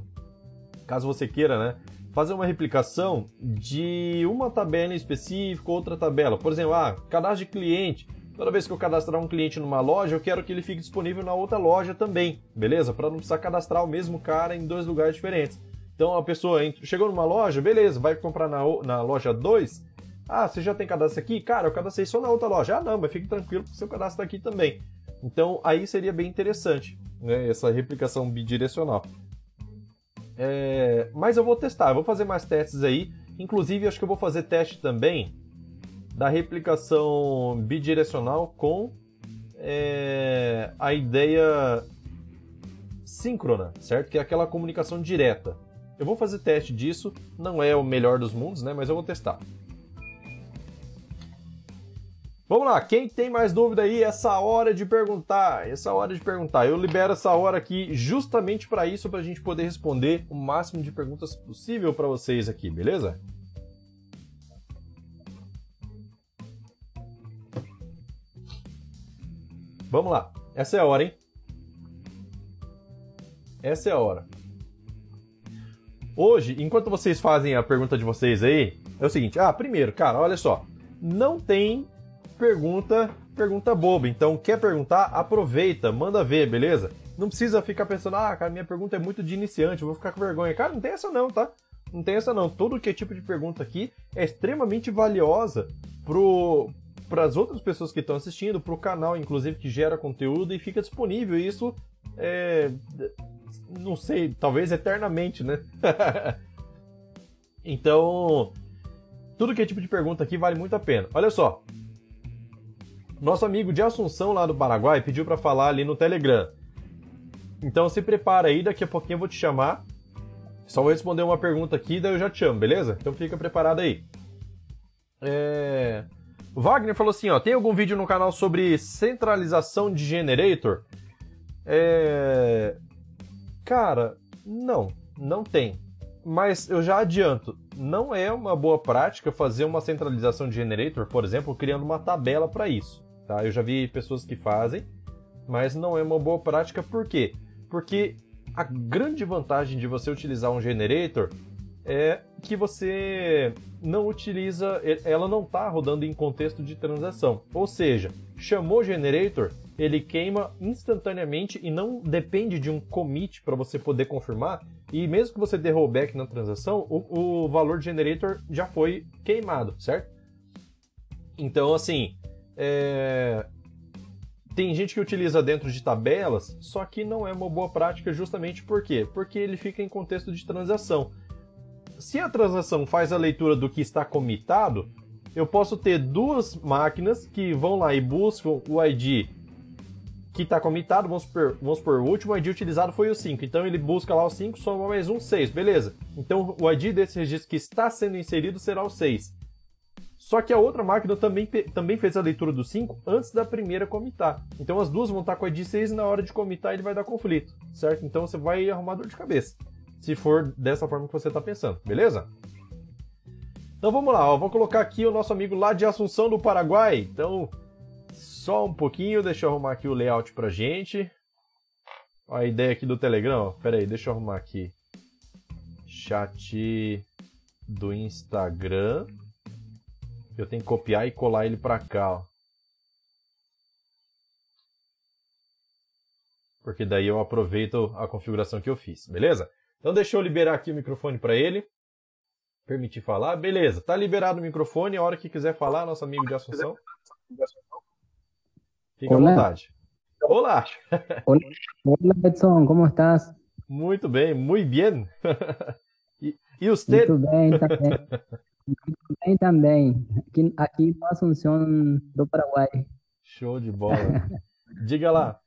caso você queira, né, fazer uma replicação de uma tabela em específico, outra tabela. Por exemplo, ah, cadastro de cliente. Toda vez que eu cadastrar um cliente numa loja, eu quero que ele fique disponível na outra loja também, beleza? Para não precisar cadastrar o mesmo cara em dois lugares diferentes. Então a pessoa chegou numa loja, beleza, vai comprar na, na loja 2. Ah, você já tem cadastro aqui? Cara, eu cadastrei só na outra loja. Ah, não, mas fique tranquilo que seu cadastro tá aqui também. Então aí seria bem interessante, né, essa replicação bidirecional. É, mas eu vou testar, eu vou fazer mais testes aí. Inclusive, acho que eu vou fazer teste também da replicação bidirecional com é, a ideia síncrona, certo? Que é aquela comunicação direta. Eu vou fazer teste disso, não é o melhor dos mundos, né? Mas eu vou testar. Vamos lá, quem tem mais dúvida aí, essa hora de perguntar, essa hora de perguntar. Eu libero essa hora aqui justamente para isso, para a gente poder responder o máximo de perguntas possível para vocês aqui, beleza? Vamos lá, essa é a hora, hein? Essa é a hora. Hoje, enquanto vocês fazem a pergunta de vocês aí, é o seguinte: ah, primeiro, cara, olha só, não tem pergunta, pergunta boba. Então, quer perguntar? Aproveita, manda ver, beleza? Não precisa ficar pensando, ah, cara, minha pergunta é muito de iniciante, eu vou ficar com vergonha. Cara, não tem essa não, tá? Não tem essa não. Todo que é tipo de pergunta aqui é extremamente valiosa pro para as outras pessoas que estão assistindo, para o canal, inclusive, que gera conteúdo e fica disponível. Isso é. Não sei, talvez eternamente, né? [LAUGHS] então, tudo que é tipo de pergunta aqui vale muito a pena. Olha só, nosso amigo de Assunção lá do Paraguai pediu para falar ali no Telegram. Então se prepara aí, daqui a pouquinho eu vou te chamar. Só vou responder uma pergunta aqui, daí eu já te chamo, beleza? Então fica preparado aí. É... Wagner falou assim, ó, tem algum vídeo no canal sobre centralização de generator? É... Cara, não, não tem. Mas eu já adianto, não é uma boa prática fazer uma centralização de generator, por exemplo, criando uma tabela para isso. Tá? Eu já vi pessoas que fazem, mas não é uma boa prática. Por quê? Porque a grande vantagem de você utilizar um generator é que você não utiliza, ela não está rodando em contexto de transação. Ou seja, chamou generator, ele queima instantaneamente e não depende de um commit para você poder confirmar. E mesmo que você dê rollback na transação, o, o valor de generator já foi queimado, certo? Então, assim, é... Tem gente que utiliza dentro de tabelas, só que não é uma boa prática justamente por quê? Porque ele fica em contexto de transação. Se a transação faz a leitura do que está comitado, eu posso ter duas máquinas que vão lá e buscam o ID que está comitado, vamos supor, vamos supor, o último ID utilizado foi o 5, então ele busca lá o 5, soma mais um 6, beleza. Então o ID desse registro que está sendo inserido será o 6. Só que a outra máquina também, também fez a leitura do 5 antes da primeira comitar. Então as duas vão estar com a ID 6 e na hora de comitar ele vai dar conflito, certo? Então você vai arrumar dor de cabeça. Se for dessa forma que você está pensando, beleza? Então vamos lá, ó, vou colocar aqui o nosso amigo lá de Assunção do Paraguai. Então, só um pouquinho, deixa eu arrumar aqui o layout pra gente. A ideia aqui do Telegram, ó. Pera aí, deixa eu arrumar aqui. Chat do Instagram. Eu tenho que copiar e colar ele para cá, ó. Porque daí eu aproveito a configuração que eu fiz, beleza? Então deixa eu liberar aqui o microfone para ele. Permitir falar, beleza. Tá liberado o microfone, a hora que quiser falar, nosso amigo de Assunção. Fica Olá. à vontade. [LAUGHS] Olá! Olá, Edson, como estás? Muito bem, muito bem. [LAUGHS] e, e você? Muito bem, também. [LAUGHS] Bem também. Aqui, aqui no Assunção do Paraguai. Show de bola. Diga lá.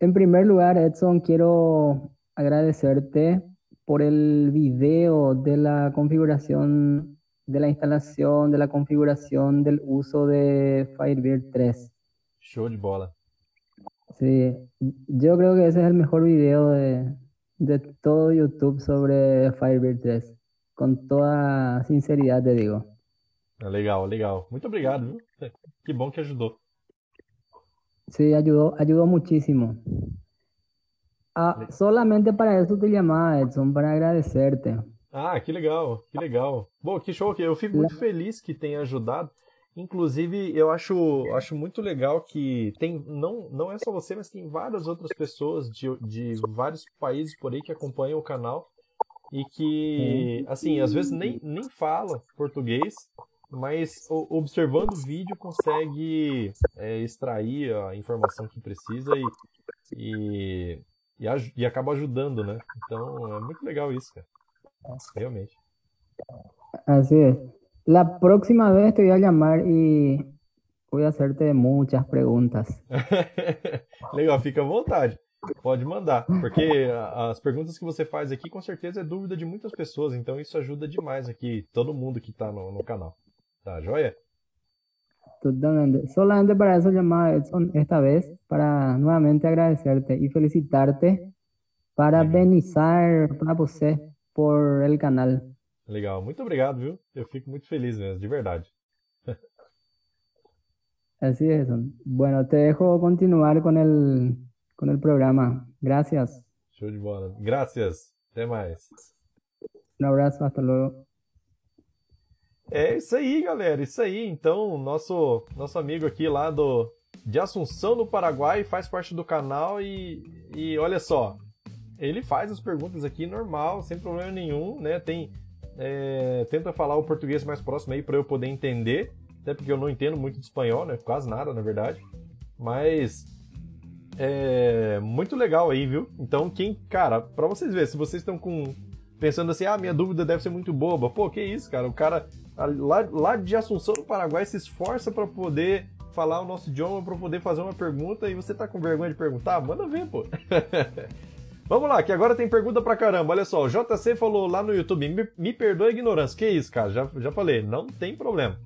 En primer lugar, Edson, quiero agradecerte por el video de la configuración, de la instalación, de la configuración del uso de Firebird 3. Show de bola. Sí, yo creo que ese es el mejor video de, de todo YouTube sobre Firebird 3. Com toda sinceridade, digo. Ah, legal, legal. Muito obrigado, viu? Que bom que ajudou. Sí, ayudó, ayudó muchísimo. Ah, solamente para eso te llamaba, Edson, para agradecerte. Ah, que legal, que legal. Bom, que show, eu fico muito feliz que tenha ajudado. Inclusive, eu acho, acho muito legal que tem, não, não é só você, mas tem várias outras pessoas de, de vários países por aí que acompanham o canal e que, assim, às vezes nem, nem fala português, mas observando o vídeo consegue é, extrair a informação que precisa e, e, e, e, acaba ajudando, né? Então é muito legal isso, cara. Realmente. Así es. La próxima vez te voy a llamar y voy a hacerte muchas preguntas. [LAUGHS] legal, fica à vontade. Pode mandar, porque as perguntas que você faz aqui com certeza é dúvida de muitas pessoas, então isso ajuda demais aqui, todo mundo que está no, no canal. ¿Está joya? Totalmente. Solamente para eso llamaba Edson esta vez, para nuevamente agradecerte y felicitarte, parabenizar para você por el canal. Legal, muito obrigado, viu? Eu fico muito feliz mesmo, de verdade. [LAUGHS] Así es. Bueno, te dejo continuar con el, con el programa. Gracias. Show de bola. Gracias. Até mais. Un abrazo, hasta luego. É isso aí, galera. Isso aí. Então, nosso nosso amigo aqui lá do de Assunção, no Paraguai, faz parte do canal e, e olha só, ele faz as perguntas aqui normal, sem problema nenhum, né? Tem é, tenta falar o português mais próximo aí para eu poder entender, até porque eu não entendo muito de espanhol, né? Quase nada, na verdade. Mas é muito legal aí, viu? Então, quem, cara, para vocês verem, se vocês estão com pensando assim, ah, minha dúvida deve ser muito boba. Pô, que isso, cara? O cara lá, lá de Assunção, no Paraguai, se esforça para poder falar o nosso idioma, para poder fazer uma pergunta e você tá com vergonha de perguntar? Manda ver, pô. [LAUGHS] Vamos lá, que agora tem pergunta pra caramba. Olha só, o JC falou lá no YouTube, me, me perdoa a ignorância. Que isso, cara? Já, já falei, não tem problema.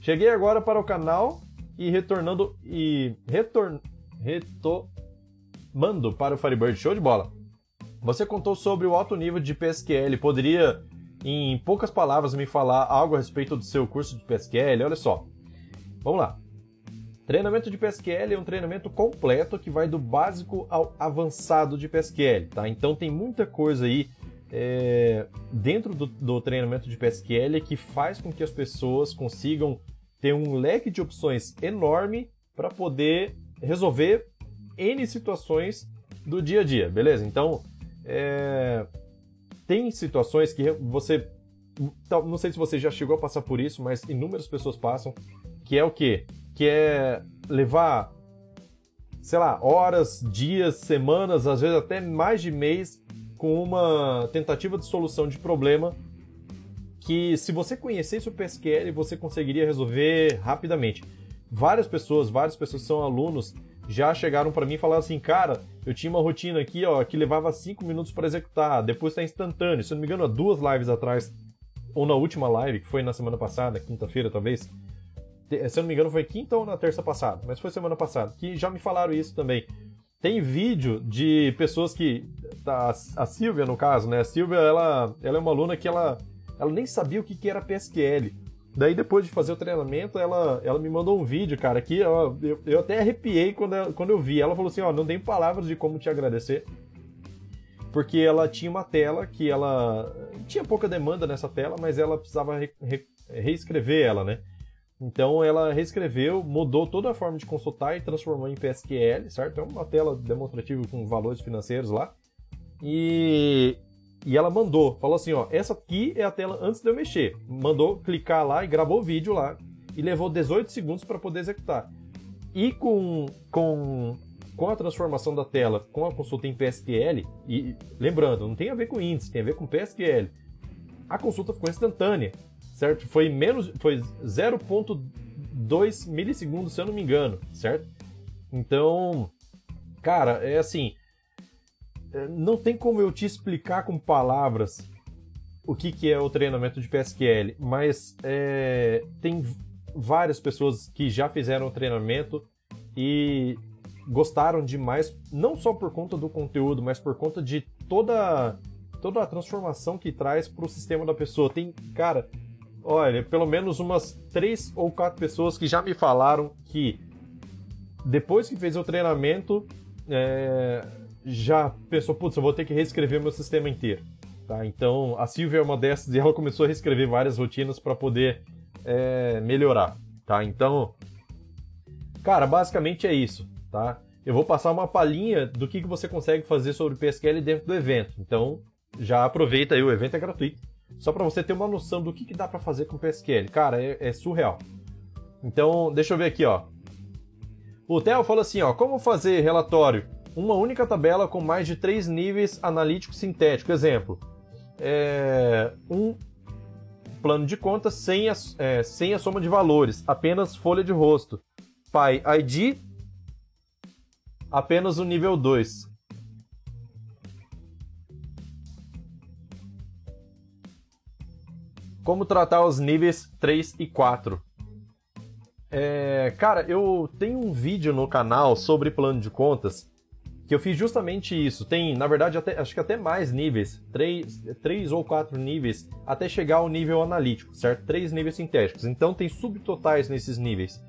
Cheguei agora para o canal e retornando e retorn, retomando para o Firebird. Show de bola. Você contou sobre o alto nível de PSQL. Poderia, em poucas palavras, me falar algo a respeito do seu curso de PSQL? Olha só. Vamos lá. Treinamento de PSQL é um treinamento completo que vai do básico ao avançado de PSQL, tá? Então tem muita coisa aí é, dentro do, do, treinamento de PSQL que faz com que as pessoas consigam ter um leque de opções enorme para poder resolver N situações do dia a dia, beleza? Então, é... Tem situações que você. Não sei se você já chegou a passar por isso, mas inúmeras pessoas passam. Que é o quê? Que é levar, sei lá, horas, dias, semanas, às vezes até mais de mês, com uma tentativa de solução de problema que, se você conhecesse o PSQL, você conseguiria resolver rapidamente. Várias pessoas, várias pessoas são alunos já chegaram para mim e falaram assim, cara, eu tinha uma rotina aqui, ó, que levava 5 minutos para executar, depois está instantâneo. Se eu não me engano, há duas lives atrás, ou na última live, que foi na semana passada, quinta-feira talvez, se eu não me engano foi quinta ou na terça passada, mas foi semana passada, que já me falaram isso também. Tem vídeo de pessoas que. Tá, a Silvia, no caso, né? A Silvia, ela, ela é uma aluna que ela, ela nem sabia o que, que era PSQL. Daí, depois de fazer o treinamento, ela, ela me mandou um vídeo, cara, que ó, eu, eu até arrepiei quando eu, quando eu vi. Ela falou assim: Ó, não tem palavras de como te agradecer. Porque ela tinha uma tela que ela. Tinha pouca demanda nessa tela, mas ela precisava re, re, reescrever ela, né? Então ela reescreveu, mudou toda a forma de consultar e transformou em PSQL, certo? É uma tela demonstrativa com valores financeiros lá. E e ela mandou, falou assim, ó, essa aqui é a tela antes de eu mexer. Mandou clicar lá e gravou o vídeo lá e levou 18 segundos para poder executar. E com, com, com a transformação da tela com a consulta em PSQL, e lembrando, não tem a ver com índice, tem a ver com PSQL. A consulta ficou instantânea, certo? Foi menos, foi 0.2 milissegundos, se eu não me engano, certo? Então, cara, é assim, não tem como eu te explicar com palavras o que, que é o treinamento de PSQL, mas é, tem várias pessoas que já fizeram o treinamento e gostaram demais, não só por conta do conteúdo, mas por conta de toda, toda a transformação que traz para o sistema da pessoa. Tem, cara, olha, pelo menos umas três ou quatro pessoas que já me falaram que depois que fez o treinamento, é, já pensou, putz, eu vou ter que reescrever meu sistema inteiro. Tá? Então, a Silvia é uma dessas e ela começou a reescrever várias rotinas para poder é, melhorar. Tá? Então, cara, basicamente é isso. Tá? Eu vou passar uma palhinha do que, que você consegue fazer sobre PSQL dentro do evento. Então, já aproveita aí, o evento é gratuito. Só para você ter uma noção do que, que dá para fazer com PSQL. Cara, é, é surreal. Então, deixa eu ver aqui, ó. O Theo falou assim, ó, como fazer relatório? Uma única tabela com mais de três níveis analítico sintético. Exemplo, é, um plano de contas sem a, é, sem a soma de valores, apenas folha de rosto. Pai ID, apenas o nível 2. Como tratar os níveis 3 e 4? É, cara, eu tenho um vídeo no canal sobre plano de contas que eu fiz justamente isso. Tem, na verdade, até, acho que até mais níveis, três, três ou quatro níveis, até chegar ao nível analítico, certo? Três níveis sintéticos. Então tem subtotais nesses níveis.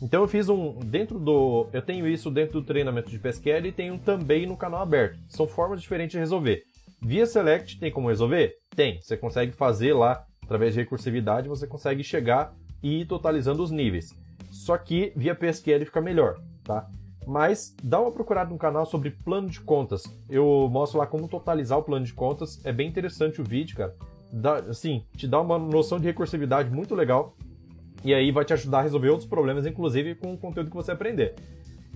Então eu fiz um dentro do, eu tenho isso dentro do treinamento de PSQL e tenho também no canal aberto. São formas diferentes de resolver. Via Select tem como resolver? Tem. Você consegue fazer lá através de recursividade, você consegue chegar e ir totalizando os níveis. Só que via PSQL fica melhor, tá? Mas dá uma procurada no canal sobre plano de contas. Eu mostro lá como totalizar o plano de contas. É bem interessante o vídeo, cara. Dá, assim, te dá uma noção de recursividade muito legal. E aí vai te ajudar a resolver outros problemas, inclusive com o conteúdo que você aprender.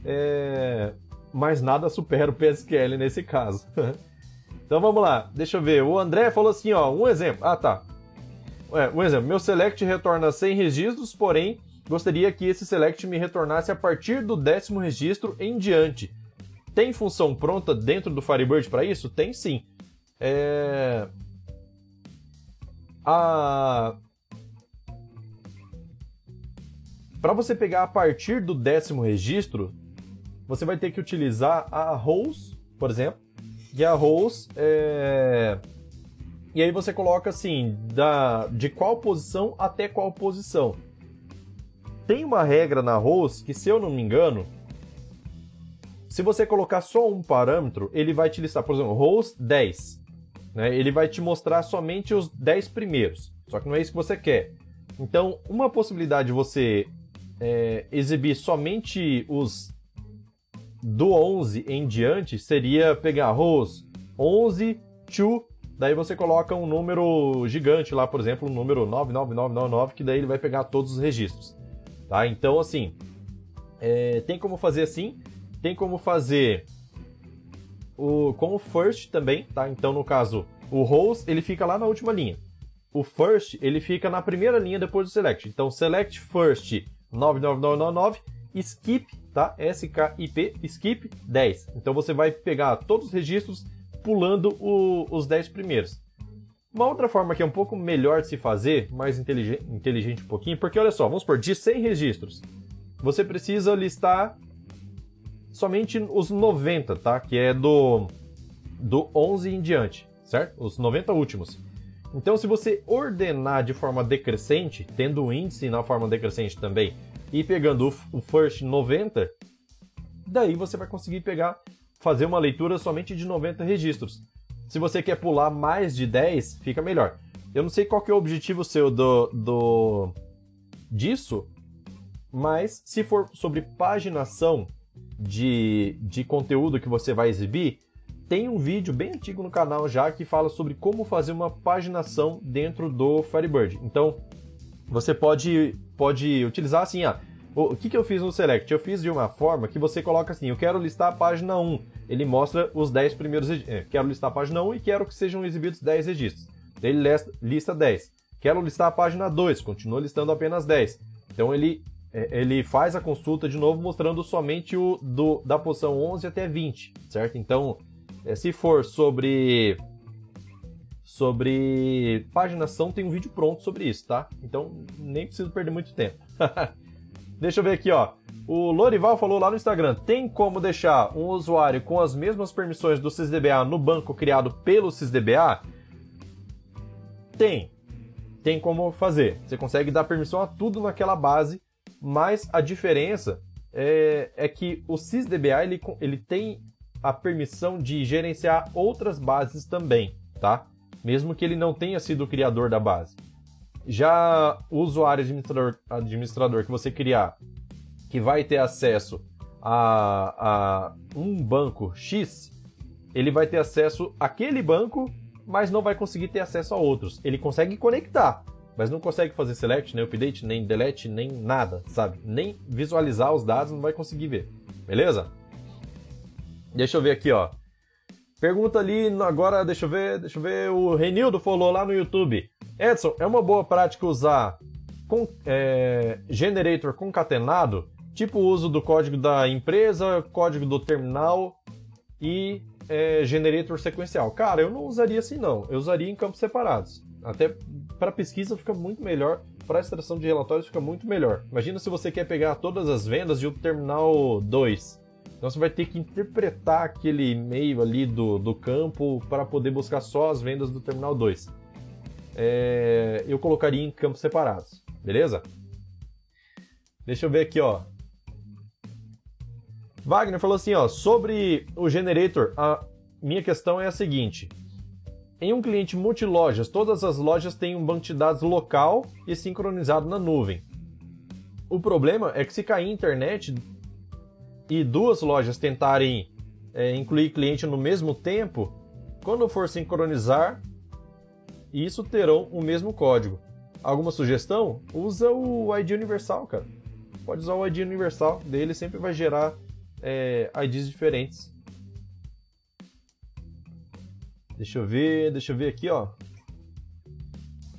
É... Mas nada supera o PSQL nesse caso. [LAUGHS] então vamos lá, deixa eu ver. O André falou assim, ó, um exemplo. Ah, tá. É, um exemplo. Meu select retorna 100 registros, porém Gostaria que esse select me retornasse a partir do décimo registro em diante. Tem função pronta dentro do Firebird para isso? Tem sim. É... A... Para você pegar a partir do décimo registro, você vai ter que utilizar a rows, por exemplo. E a rows é... E aí você coloca assim, da... de qual posição até qual posição tem uma regra na ROS que, se eu não me engano, se você colocar só um parâmetro, ele vai te listar, por exemplo, ROS 10. Né? Ele vai te mostrar somente os 10 primeiros. Só que não é isso que você quer. Então, uma possibilidade de você é, exibir somente os do 11 em diante seria pegar ROS 11 to daí você coloca um número gigante lá, por exemplo, um número 99999, que daí ele vai pegar todos os registros. Tá? Então, assim, é, tem como fazer assim, tem como fazer o, com o first também, tá? Então, no caso, o rows, ele fica lá na última linha. O first, ele fica na primeira linha depois do select. Então, select first 99999, skip, tá? S-K-I-P, skip 10. Então, você vai pegar todos os registros pulando o, os 10 primeiros. Uma outra forma que é um pouco melhor de se fazer, mais inteligente, inteligente um pouquinho, porque olha só, vamos supor, de 100 registros, você precisa listar somente os 90, tá? Que é do, do 11 em diante, certo? Os 90 últimos. Então, se você ordenar de forma decrescente, tendo o índice na forma decrescente também, e pegando o, o first 90, daí você vai conseguir pegar, fazer uma leitura somente de 90 registros. Se você quer pular mais de 10, fica melhor. Eu não sei qual que é o objetivo seu do, do disso, mas se for sobre paginação de, de conteúdo que você vai exibir, tem um vídeo bem antigo no canal já que fala sobre como fazer uma paginação dentro do Firebird. Então, você pode, pode utilizar assim, ah, o que, que eu fiz no Select? Eu fiz de uma forma que você coloca assim, eu quero listar a página 1, ele mostra os 10 primeiros é, Quero listar a página 1 e quero que sejam exibidos 10 registros. Ele lista 10. Quero listar a página 2, continua listando apenas 10. Então ele, é, ele faz a consulta de novo mostrando somente o do, da posição 11 até 20, certo? Então, é, se for sobre sobre paginação, tem um vídeo pronto sobre isso, tá? Então nem preciso perder muito tempo. [LAUGHS] Deixa eu ver aqui, ó. O Lorival falou lá no Instagram: tem como deixar um usuário com as mesmas permissões do SysDBA no banco criado pelo SysDBA? Tem. Tem como fazer. Você consegue dar permissão a tudo naquela base, mas a diferença é, é que o SysDBA ele, ele tem a permissão de gerenciar outras bases também, tá? Mesmo que ele não tenha sido o criador da base. Já o usuário administrador, administrador que você criar que vai ter acesso a, a um banco X, ele vai ter acesso àquele banco, mas não vai conseguir ter acesso a outros. Ele consegue conectar, mas não consegue fazer select, nem update, nem delete, nem nada, sabe? Nem visualizar os dados não vai conseguir ver. Beleza? Deixa eu ver aqui, ó. Pergunta ali agora, deixa eu ver, deixa eu ver, o Renildo falou lá no YouTube. Edson, é uma boa prática usar com, é, generator concatenado tipo o uso do código da empresa, código do terminal e é, generator sequencial. Cara, eu não usaria assim não, eu usaria em campos separados. Até para pesquisa fica muito melhor, para extração de relatórios fica muito melhor. Imagina se você quer pegar todas as vendas de um terminal 2. Então você vai ter que interpretar aquele e-mail ali do, do campo para poder buscar só as vendas do terminal 2. É, eu colocaria em campos separados, beleza? Deixa eu ver aqui, ó. Wagner falou assim, ó, sobre o generator, a minha questão é a seguinte: em um cliente multilojas, todas as lojas têm um banco de dados local e sincronizado na nuvem. O problema é que se cair internet e duas lojas tentarem é, incluir cliente no mesmo tempo, quando for sincronizar, isso terão o mesmo código. Alguma sugestão? Usa o ID universal, cara. Pode usar o ID universal, dele sempre vai gerar é, IDs diferentes. Deixa eu ver, deixa eu ver aqui, ó.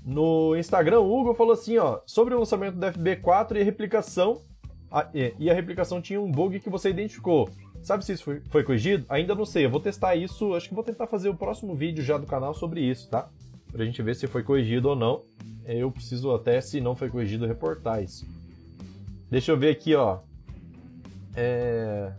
No Instagram, o Hugo falou assim, ó, sobre o lançamento do FB4 e a replicação, a, e a replicação tinha um bug que você identificou. Sabe se isso foi, foi, corrigido? Ainda não sei, eu vou testar isso, acho que vou tentar fazer o próximo vídeo já do canal sobre isso, tá? Pra gente ver se foi corrigido ou não. Eu preciso até, se não foi corrigido, reportar isso. Deixa eu ver aqui, ó. É...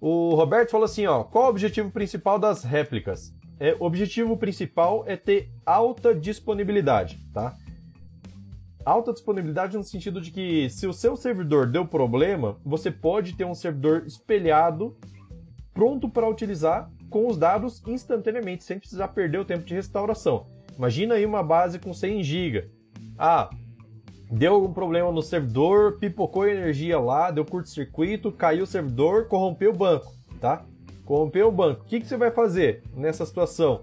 O Roberto falou assim, ó, qual o objetivo principal das réplicas? É, o objetivo principal é ter alta disponibilidade, tá? Alta disponibilidade no sentido de que se o seu servidor deu problema, você pode ter um servidor espelhado pronto para utilizar com os dados instantaneamente, sem precisar perder o tempo de restauração. Imagina aí uma base com 100 GB. Ah, deu algum problema no servidor, pipocou energia lá, deu curto-circuito, caiu o servidor, corrompeu o banco, tá? Corrompeu o banco. O que, que você vai fazer nessa situação?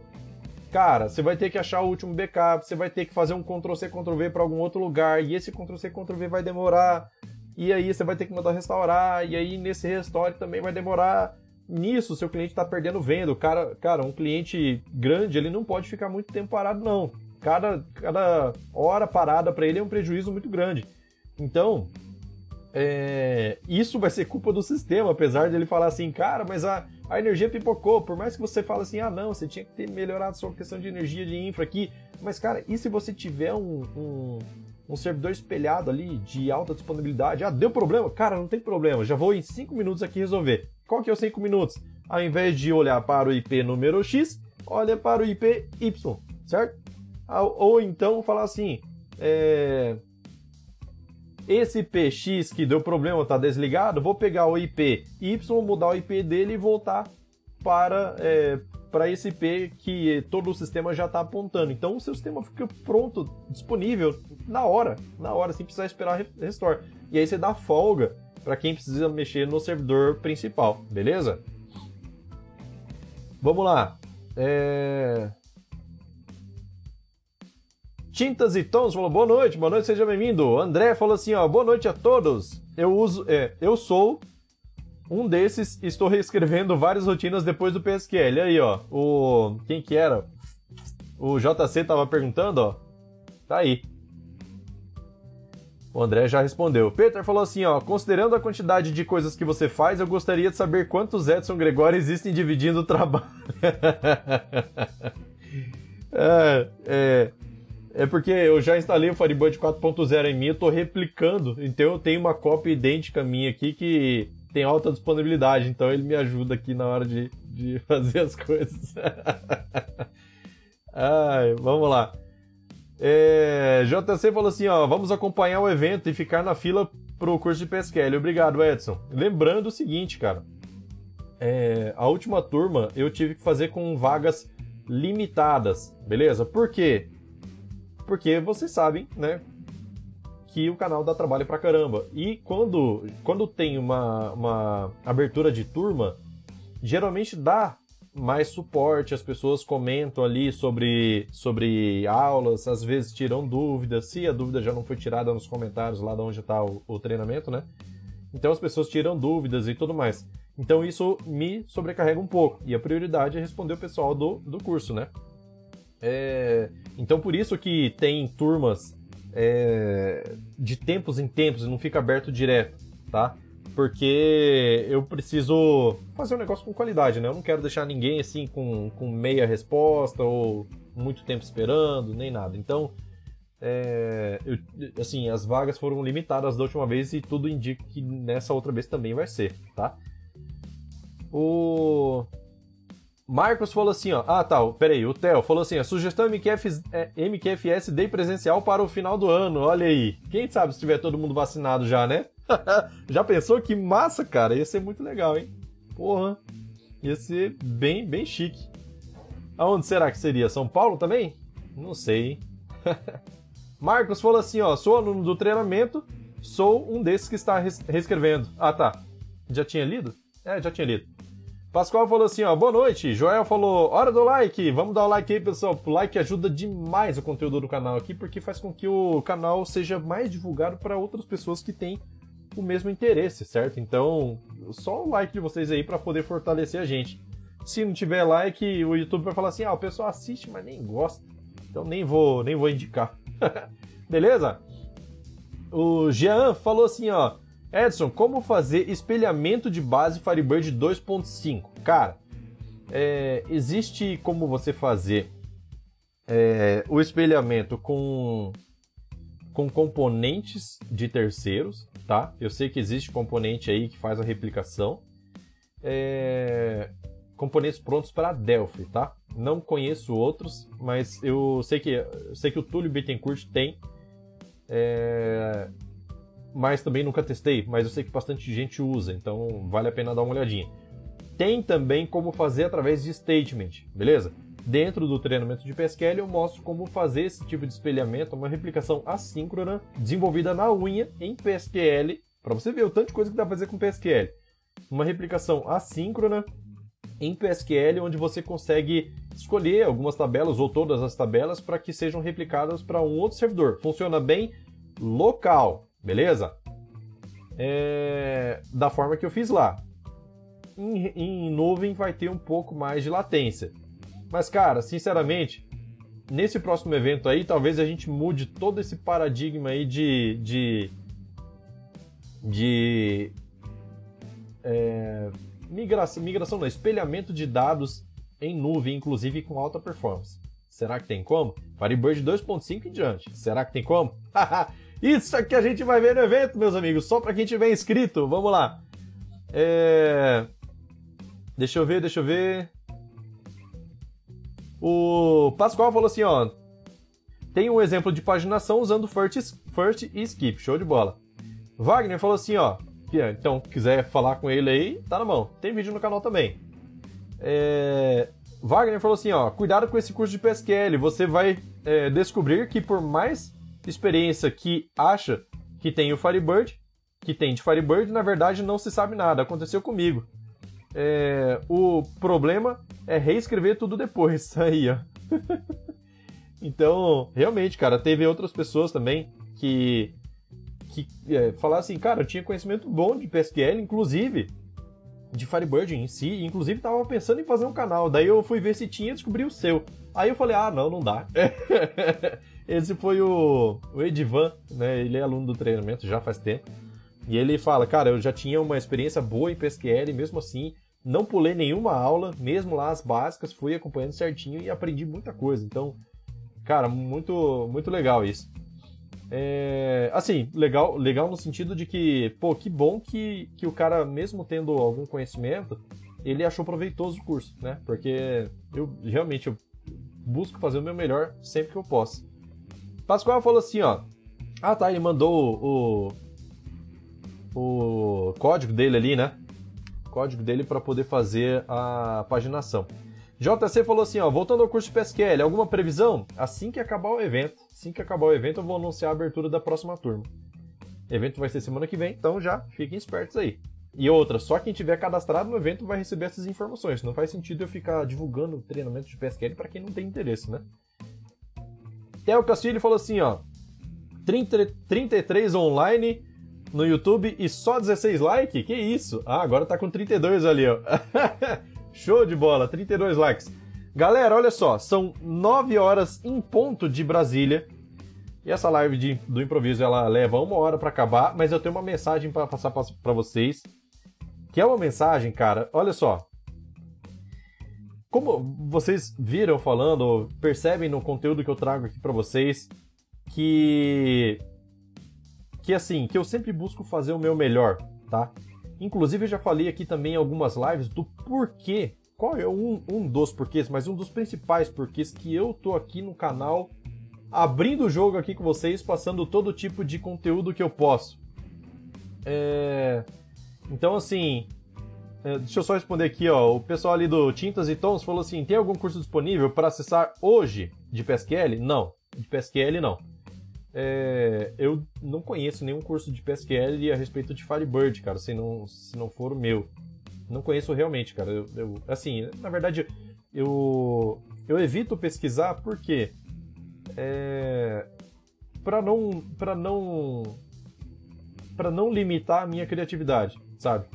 Cara, você vai ter que achar o último backup, você vai ter que fazer um Ctrl-C, Ctrl-V para algum outro lugar, e esse Ctrl-C, Ctrl-V vai demorar, e aí você vai ter que mandar restaurar, e aí nesse restore também vai demorar. Nisso, seu cliente está perdendo venda. O cara, cara, um cliente grande, ele não pode ficar muito tempo parado, não. Cada, cada hora parada para ele é um prejuízo muito grande. Então, é, isso vai ser culpa do sistema, apesar de ele falar assim, cara, mas a, a energia pipocou. Por mais que você fale assim, ah, não, você tinha que ter melhorado a sua questão de energia de infra aqui. Mas, cara, e se você tiver um, um, um servidor espelhado ali de alta disponibilidade? Ah, deu problema? Cara, não tem problema, já vou em 5 minutos aqui resolver. Qual que é os 5 minutos? Ao invés de olhar para o IP número X, olha para o IP Y, certo? Ou então falar assim, é... esse IP X que deu problema, está desligado, vou pegar o IP Y, mudar o IP dele e voltar para, é, para esse IP que todo o sistema já está apontando. Então o seu sistema fica pronto, disponível na hora, na hora, sem precisar esperar restore. E aí você dá folga para quem precisa mexer no servidor principal, beleza? Vamos lá. É... Tintas e Tons falou boa noite, boa noite, seja bem-vindo. André falou assim, ó, boa noite a todos. Eu uso, é, eu sou um desses, estou reescrevendo várias rotinas depois do PSQL. Aí, ó, o quem que era? O JC tava perguntando, ó. Tá aí. O André já respondeu. Peter falou assim, ó, considerando a quantidade de coisas que você faz, eu gostaria de saber quantos Edson Gregório existem dividindo o trabalho. [LAUGHS] é, é, É porque eu já instalei o Firebird 4.0 em mim, eu tô replicando, então eu tenho uma cópia idêntica minha aqui que tem alta disponibilidade, então ele me ajuda aqui na hora de, de [LAUGHS] fazer as coisas. [LAUGHS] Ai, vamos lá. É, JC falou assim, ó, vamos acompanhar o evento e ficar na fila pro curso de PSQL. Obrigado, Edson. Lembrando o seguinte, cara, é, a última turma eu tive que fazer com vagas limitadas, beleza? Por quê? Porque vocês sabem, né, que o canal dá trabalho pra caramba. E quando, quando tem uma, uma abertura de turma, geralmente dá mais suporte, as pessoas comentam ali sobre, sobre aulas, às vezes tiram dúvidas, se a dúvida já não foi tirada nos comentários lá de onde está o, o treinamento, né? Então as pessoas tiram dúvidas e tudo mais. Então isso me sobrecarrega um pouco. E a prioridade é responder o pessoal do, do curso, né? É, então por isso que tem turmas é, de tempos em tempos e não fica aberto direto, tá? Porque eu preciso fazer um negócio com qualidade, né? Eu não quero deixar ninguém assim com, com meia resposta ou muito tempo esperando, nem nada. Então, é, eu, assim, as vagas foram limitadas da última vez e tudo indica que nessa outra vez também vai ser, tá? O Marcos falou assim, ó. Ah, tá. Peraí, o Theo falou assim: a sugestão MQF, é, MQFS Day presencial para o final do ano. Olha aí. Quem sabe se tiver todo mundo vacinado já, né? [LAUGHS] já pensou que massa, cara? Ia ser muito legal, hein? Porra. Ia ser bem, bem chique. Aonde será que seria? São Paulo também? Não sei, hein? [LAUGHS] Marcos falou assim, ó. Sou aluno do treinamento, sou um desses que está reescrevendo. Ah, tá. Já tinha lido? É, já tinha lido. Pascoal falou assim, ó, boa noite. Joel falou, hora do like. Vamos dar o like aí, pessoal. O like ajuda demais o conteúdo do canal aqui, porque faz com que o canal seja mais divulgado para outras pessoas que têm o mesmo interesse, certo? Então, só o like de vocês aí para poder fortalecer a gente. Se não tiver like, o YouTube vai falar assim: "Ah, o pessoal assiste, mas nem gosta". Então nem vou, nem vou indicar. [LAUGHS] Beleza? O Jean falou assim, ó: Edson, como fazer espelhamento de base Firebird 2.5? Cara, é, existe como você fazer é, o espelhamento com, com componentes de terceiros, tá? Eu sei que existe componente aí que faz a replicação. É, componentes prontos para Delphi, tá? Não conheço outros, mas eu sei que, sei que o Túlio Bittencourt tem. É, mas também nunca testei, mas eu sei que bastante gente usa, então vale a pena dar uma olhadinha. Tem também como fazer através de statement, beleza? Dentro do treinamento de PSQL eu mostro como fazer esse tipo de espelhamento, uma replicação assíncrona desenvolvida na unha em PSQL, para você ver o tanto de coisa que dá pra fazer com PSQL. Uma replicação assíncrona em PSQL, onde você consegue escolher algumas tabelas ou todas as tabelas para que sejam replicadas para um outro servidor. Funciona bem local, beleza? É, da forma que eu fiz lá. Em, em nuvem vai ter um pouco mais de latência. Mas, cara, sinceramente, nesse próximo evento aí, talvez a gente mude todo esse paradigma aí de. de. de. É, migração, migração não, espelhamento de dados em nuvem, inclusive com alta performance. Será que tem como? Firebird 2.5 em diante. Será que tem como? [LAUGHS] Isso é que a gente vai ver no evento, meus amigos, só para quem tiver inscrito. Vamos lá. É... Deixa eu ver, deixa eu ver. O Pascoal falou assim, ó. Tem um exemplo de paginação usando first, first e skip. Show de bola. Wagner falou assim, ó. Então, quiser falar com ele aí, tá na mão. Tem vídeo no canal também. É... Wagner falou assim, ó. Cuidado com esse curso de PSQL. Você vai é, descobrir que por mais experiência que acha que tem o Firebird, que tem de Firebird, na verdade não se sabe nada. Aconteceu comigo. É, o problema é reescrever tudo depois. [LAUGHS] Aí, ó. [LAUGHS] então, realmente, cara, teve outras pessoas também que, que é, falaram assim, cara, eu tinha conhecimento bom de PSQL, inclusive de Firebird em si, inclusive tava pensando em fazer um canal. Daí eu fui ver se tinha e descobri o seu. Aí eu falei, ah, não, não dá. [LAUGHS] Esse foi o, o Edivan, né? Ele é aluno do treinamento já faz tempo. E ele fala, cara, eu já tinha uma experiência boa em PSQL, mesmo assim, não pulei nenhuma aula, mesmo lá as básicas, fui acompanhando certinho e aprendi muita coisa. Então, Cara, muito, muito legal isso. É, assim, legal, legal no sentido de que, pô, que bom que, que o cara, mesmo tendo algum conhecimento, ele achou proveitoso o curso, né? Porque eu realmente eu busco fazer o meu melhor sempre que eu posso. Pascoal falou assim, ó. Ah, tá, ele mandou o, o código dele ali, né? O código dele para poder fazer a paginação. JC falou assim, ó, voltando ao curso de PSQL, alguma previsão? Assim que acabar o evento, assim que acabar o evento, eu vou anunciar a abertura da próxima turma. O evento vai ser semana que vem, então já fiquem espertos aí. E outra, só quem tiver cadastrado no evento vai receber essas informações. Não faz sentido eu ficar divulgando treinamento de PSQL para quem não tem interesse, né? Theo Castilho falou assim, ó, 30, 33 online no YouTube e só 16 likes? Que isso? Ah, agora tá com 32 ali, ó. [LAUGHS] Show de bola, 32 likes. Galera, olha só, são 9 horas em ponto de Brasília. E essa live de, do improviso ela leva uma hora para acabar, mas eu tenho uma mensagem para passar para vocês. Que é uma mensagem, cara, olha só. Como vocês viram falando, percebem no conteúdo que eu trago aqui para vocês, que que assim, que eu sempre busco fazer o meu melhor, tá? Inclusive, eu já falei aqui também em algumas lives do porquê. Qual é um, um dos porquês, mas um dos principais porquês que eu tô aqui no canal abrindo o jogo aqui com vocês, passando todo tipo de conteúdo que eu posso. É... Então, assim, deixa eu só responder aqui, ó. O pessoal ali do Tintas e Tons falou assim: tem algum curso disponível para acessar hoje de PSQL? Não, de PSQL não é, eu não conheço nenhum curso de PSQL a respeito de Firebird, cara, se não, se não for o meu. Não conheço realmente, cara. Eu, eu, assim, na verdade, eu, eu evito pesquisar porque é, para não para não para não limitar a minha criatividade, sabe?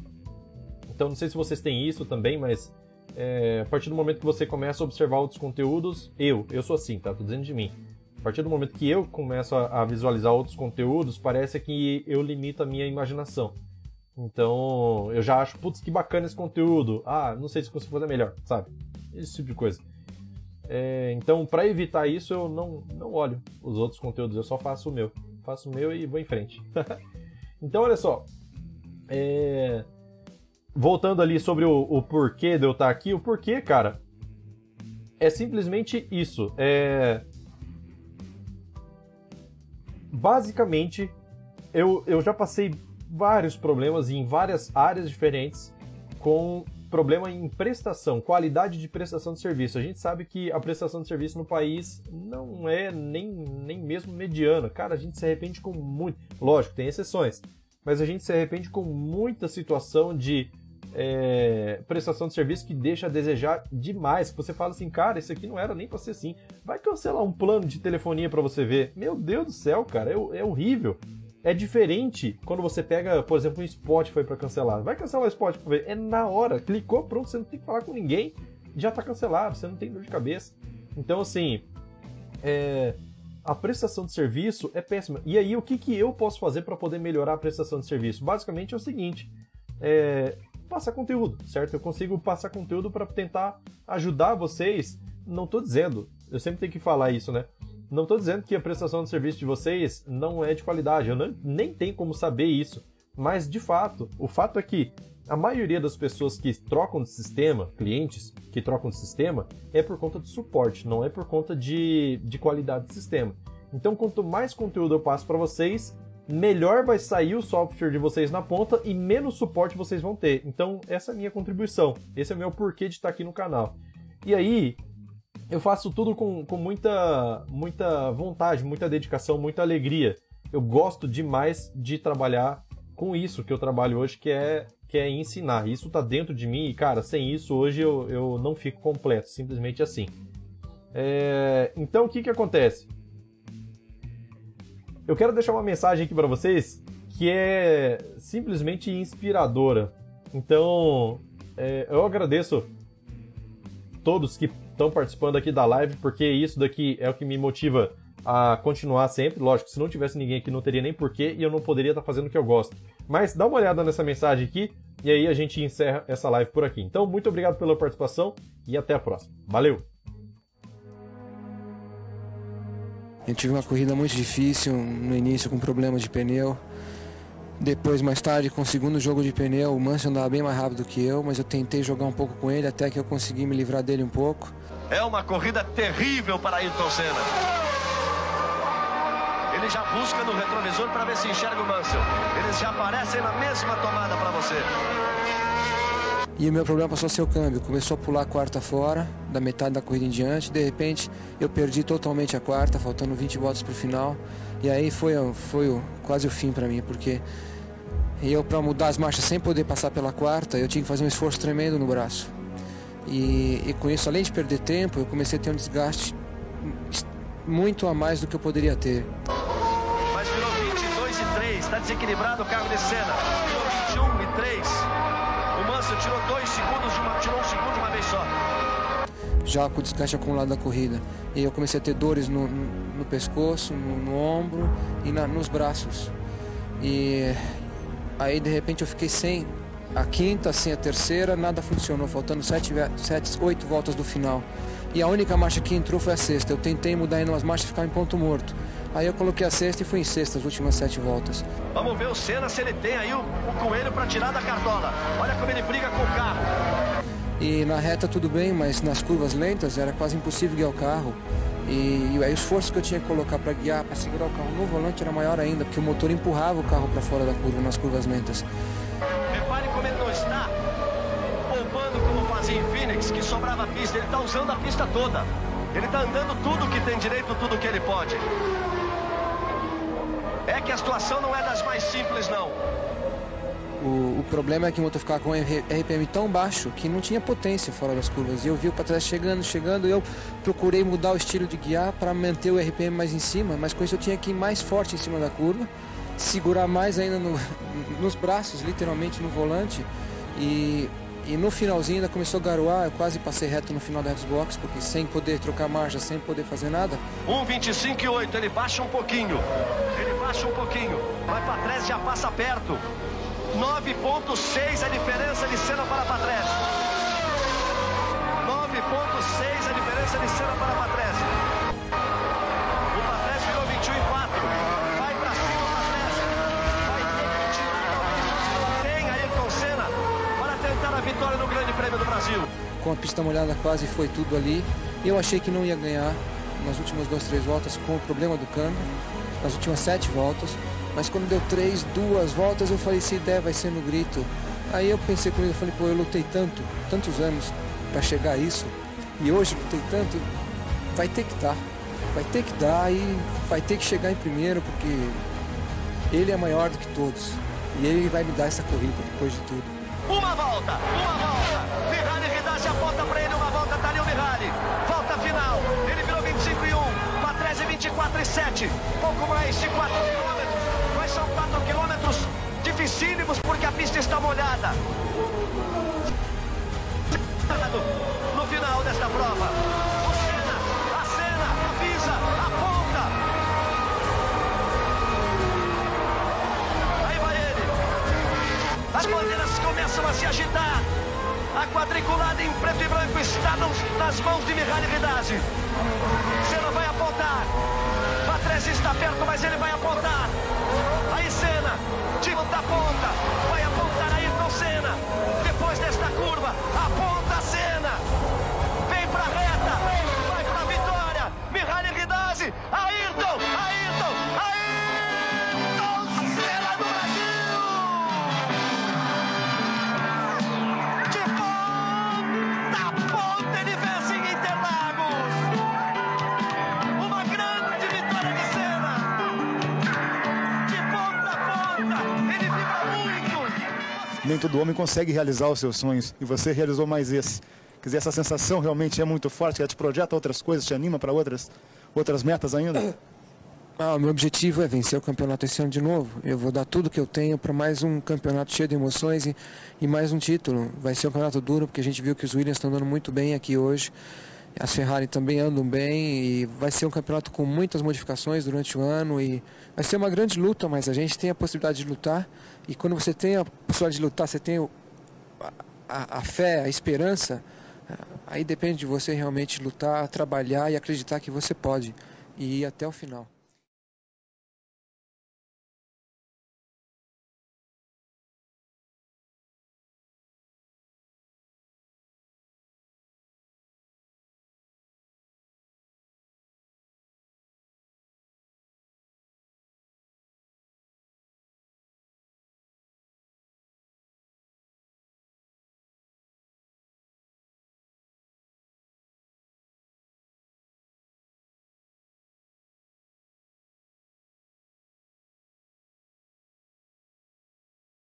Então não sei se vocês têm isso também, mas é, a partir do momento que você começa a observar outros conteúdos, eu, eu sou assim, tá? Tô dizendo de mim. A partir do momento que eu começo a, a visualizar outros conteúdos, parece que eu limito a minha imaginação. Então, eu já acho, putz, que bacana esse conteúdo. Ah, não sei se consigo fazer melhor, sabe? Esse tipo de coisa. É, então, para evitar isso, eu não, não olho os outros conteúdos, eu só faço o meu. Faço o meu e vou em frente. [LAUGHS] então, olha só. É... Voltando ali sobre o, o, porquê de eu estar aqui, o porquê, cara, é simplesmente isso. É basicamente, eu, eu já passei vários problemas em várias áreas diferentes com problema em prestação, qualidade de prestação de serviço. A gente sabe que a prestação de serviço no país não é nem, nem mesmo mediana. Cara, a gente se arrepende com muito. Lógico, tem exceções, mas a gente se arrepende com muita situação de é, prestação de serviço que deixa a desejar demais. Você fala assim, cara, isso aqui não era nem para ser assim. Vai cancelar um plano de telefonia para você ver. Meu Deus do céu, cara, é, é, horrível. É diferente quando você pega, por exemplo, um Spotify para cancelar. Vai cancelar o Spotify pra ver. É na hora. Clicou, pronto, você não tem que falar com ninguém. Já tá cancelado, você não tem dor de cabeça. Então, assim, é, a prestação de serviço é péssima. E aí, o que, que eu posso fazer para poder melhorar a prestação de serviço? Basicamente é o seguinte: é, passar conteúdo, certo? Eu consigo passar conteúdo para tentar ajudar vocês. Não estou dizendo, eu sempre tenho que falar isso, né? Não estou dizendo que a prestação de serviço de vocês não é de qualidade, eu não, nem tenho como saber isso. Mas, de fato, o fato é que a maioria das pessoas que trocam de sistema, clientes que trocam de sistema, é por conta de suporte, não é por conta de, de qualidade de sistema. Então, quanto mais conteúdo eu passo para vocês, melhor vai sair o software de vocês na ponta e menos suporte vocês vão ter. Então, essa é a minha contribuição. Esse é o meu porquê de estar aqui no canal. E aí, eu faço tudo com, com muita, muita vontade, muita dedicação, muita alegria. Eu gosto demais de trabalhar com isso que eu trabalho hoje, que é, que é ensinar. Isso está dentro de mim e, cara, sem isso hoje eu, eu não fico completo, simplesmente assim. É, então, o que, que acontece? Eu quero deixar uma mensagem aqui para vocês que é simplesmente inspiradora. Então, é, eu agradeço todos que estão participando aqui da live, porque isso daqui é o que me motiva a continuar sempre. Lógico, se não tivesse ninguém aqui, não teria nem porquê e eu não poderia estar fazendo o que eu gosto. Mas dá uma olhada nessa mensagem aqui e aí a gente encerra essa live por aqui. Então, muito obrigado pela participação e até a próxima. Valeu! Eu tive uma corrida muito difícil no início com problemas de pneu. Depois, mais tarde, com o segundo jogo de pneu, o Mansell andava bem mais rápido que eu, mas eu tentei jogar um pouco com ele até que eu consegui me livrar dele um pouco. É uma corrida terrível para Ayrton Senna. Ele já busca no retrovisor para ver se enxerga o Mansell. Eles já aparecem na mesma tomada para você. E o meu problema passou a ser o câmbio. Começou a pular a quarta fora, da metade da corrida em diante. De repente, eu perdi totalmente a quarta, faltando 20 voltas para o final. E aí foi, foi quase o fim para mim, porque eu, para mudar as marchas sem poder passar pela quarta, eu tinha que fazer um esforço tremendo no braço. E, e com isso, além de perder tempo, eu comecei a ter um desgaste muito a mais do que eu poderia ter. Mas virou 22 e 3, está desequilibrado o carro de cena. Só. Já com o desgaste acumulado da corrida. E eu comecei a ter dores no, no, no pescoço, no, no, ombro e na, nos braços. E aí de repente eu fiquei sem a quinta, sem a terceira, nada funcionou, faltando sete, sete, oito voltas do final. E a única marcha que entrou foi a sexta. Eu tentei mudar ainda umas marchas e ficar em ponto morto. Aí eu coloquei a sexta e fui em sexta as últimas sete voltas. Vamos ver o Senna se ele tem aí o, o coelho para tirar da cartola. Olha como ele briga com o carro. E na reta tudo bem, mas nas curvas lentas era quase impossível guiar o carro. E, e aí o esforço que eu tinha que colocar para guiar, para segurar o carro no volante era maior ainda, porque o motor empurrava o carro para fora da curva nas curvas lentas. Repare como ele não está poupando como fazia em Phoenix, que sobrava pista. Ele está usando a pista toda. Ele está andando tudo que tem direito, tudo que ele pode. É que a situação não é das mais simples, não. O, o problema é que o motor ficava com RPM tão baixo que não tinha potência fora das curvas. E eu vi o Patrese chegando, chegando, eu procurei mudar o estilo de guiar para manter o RPM mais em cima, mas com isso eu tinha que ir mais forte em cima da curva, segurar mais ainda no, [LAUGHS] nos braços, literalmente no volante. E e no finalzinho ainda começou a garoar, eu quase passei reto no final da Xbox, porque sem poder trocar marcha, sem poder fazer nada. 1,25 e 8, ele baixa um pouquinho. Ele baixa um pouquinho. Vai para trás, já passa perto. 9,6 a diferença de cena para Patrese. 9,6 a diferença de cena para Patrese. O Patrese virou 21 e 4. vitória no Grande Prêmio do Brasil. Com a pista molhada quase foi tudo ali. Eu achei que não ia ganhar nas últimas duas, três voltas com o problema do câmbio, nas últimas sete voltas. Mas quando deu três, duas voltas, eu falei, se der, vai ser no grito. Aí eu pensei comigo, eu falei, pô, eu lutei tanto, tantos anos para chegar a isso. E hoje lutei tanto, vai ter que dar. Vai ter que dar e vai ter que chegar em primeiro, porque ele é maior do que todos. E ele vai me dar essa corrida depois de tudo. Uma volta, uma volta. Mihaly Ridassi aponta para ele uma volta, tá ali o Mihaly. Volta final. Ele virou 25 e 1. Patrese 24 e 7. Pouco mais de 4 quilômetros. Mas são 4 quilômetros dificílimos porque a pista está molhada. No final desta prova. A Senna, avisa, aponta. Aí vai ele. As bandeiras começam a se agitar. A quadriculada em preto e branco está nas mãos de Mihaly Ridazzi. Senna vai apontar. Patrese está perto, mas ele vai apontar. Nem todo homem consegue realizar os seus sonhos. E você realizou mais esse. Quer dizer, essa sensação realmente é muito forte, ela te projeta outras coisas, te anima para outras, outras metas ainda? Ah, meu objetivo é vencer o campeonato esse ano de novo. Eu vou dar tudo que eu tenho para mais um campeonato cheio de emoções e, e mais um título. Vai ser um campeonato duro, porque a gente viu que os Williams estão andando muito bem aqui hoje. As Ferrari também andam bem e vai ser um campeonato com muitas modificações durante o ano e vai ser uma grande luta, mas a gente tem a possibilidade de lutar e quando você tem a possibilidade de lutar, você tem a, a, a fé, a esperança, aí depende de você realmente lutar, trabalhar e acreditar que você pode. e ir até o final.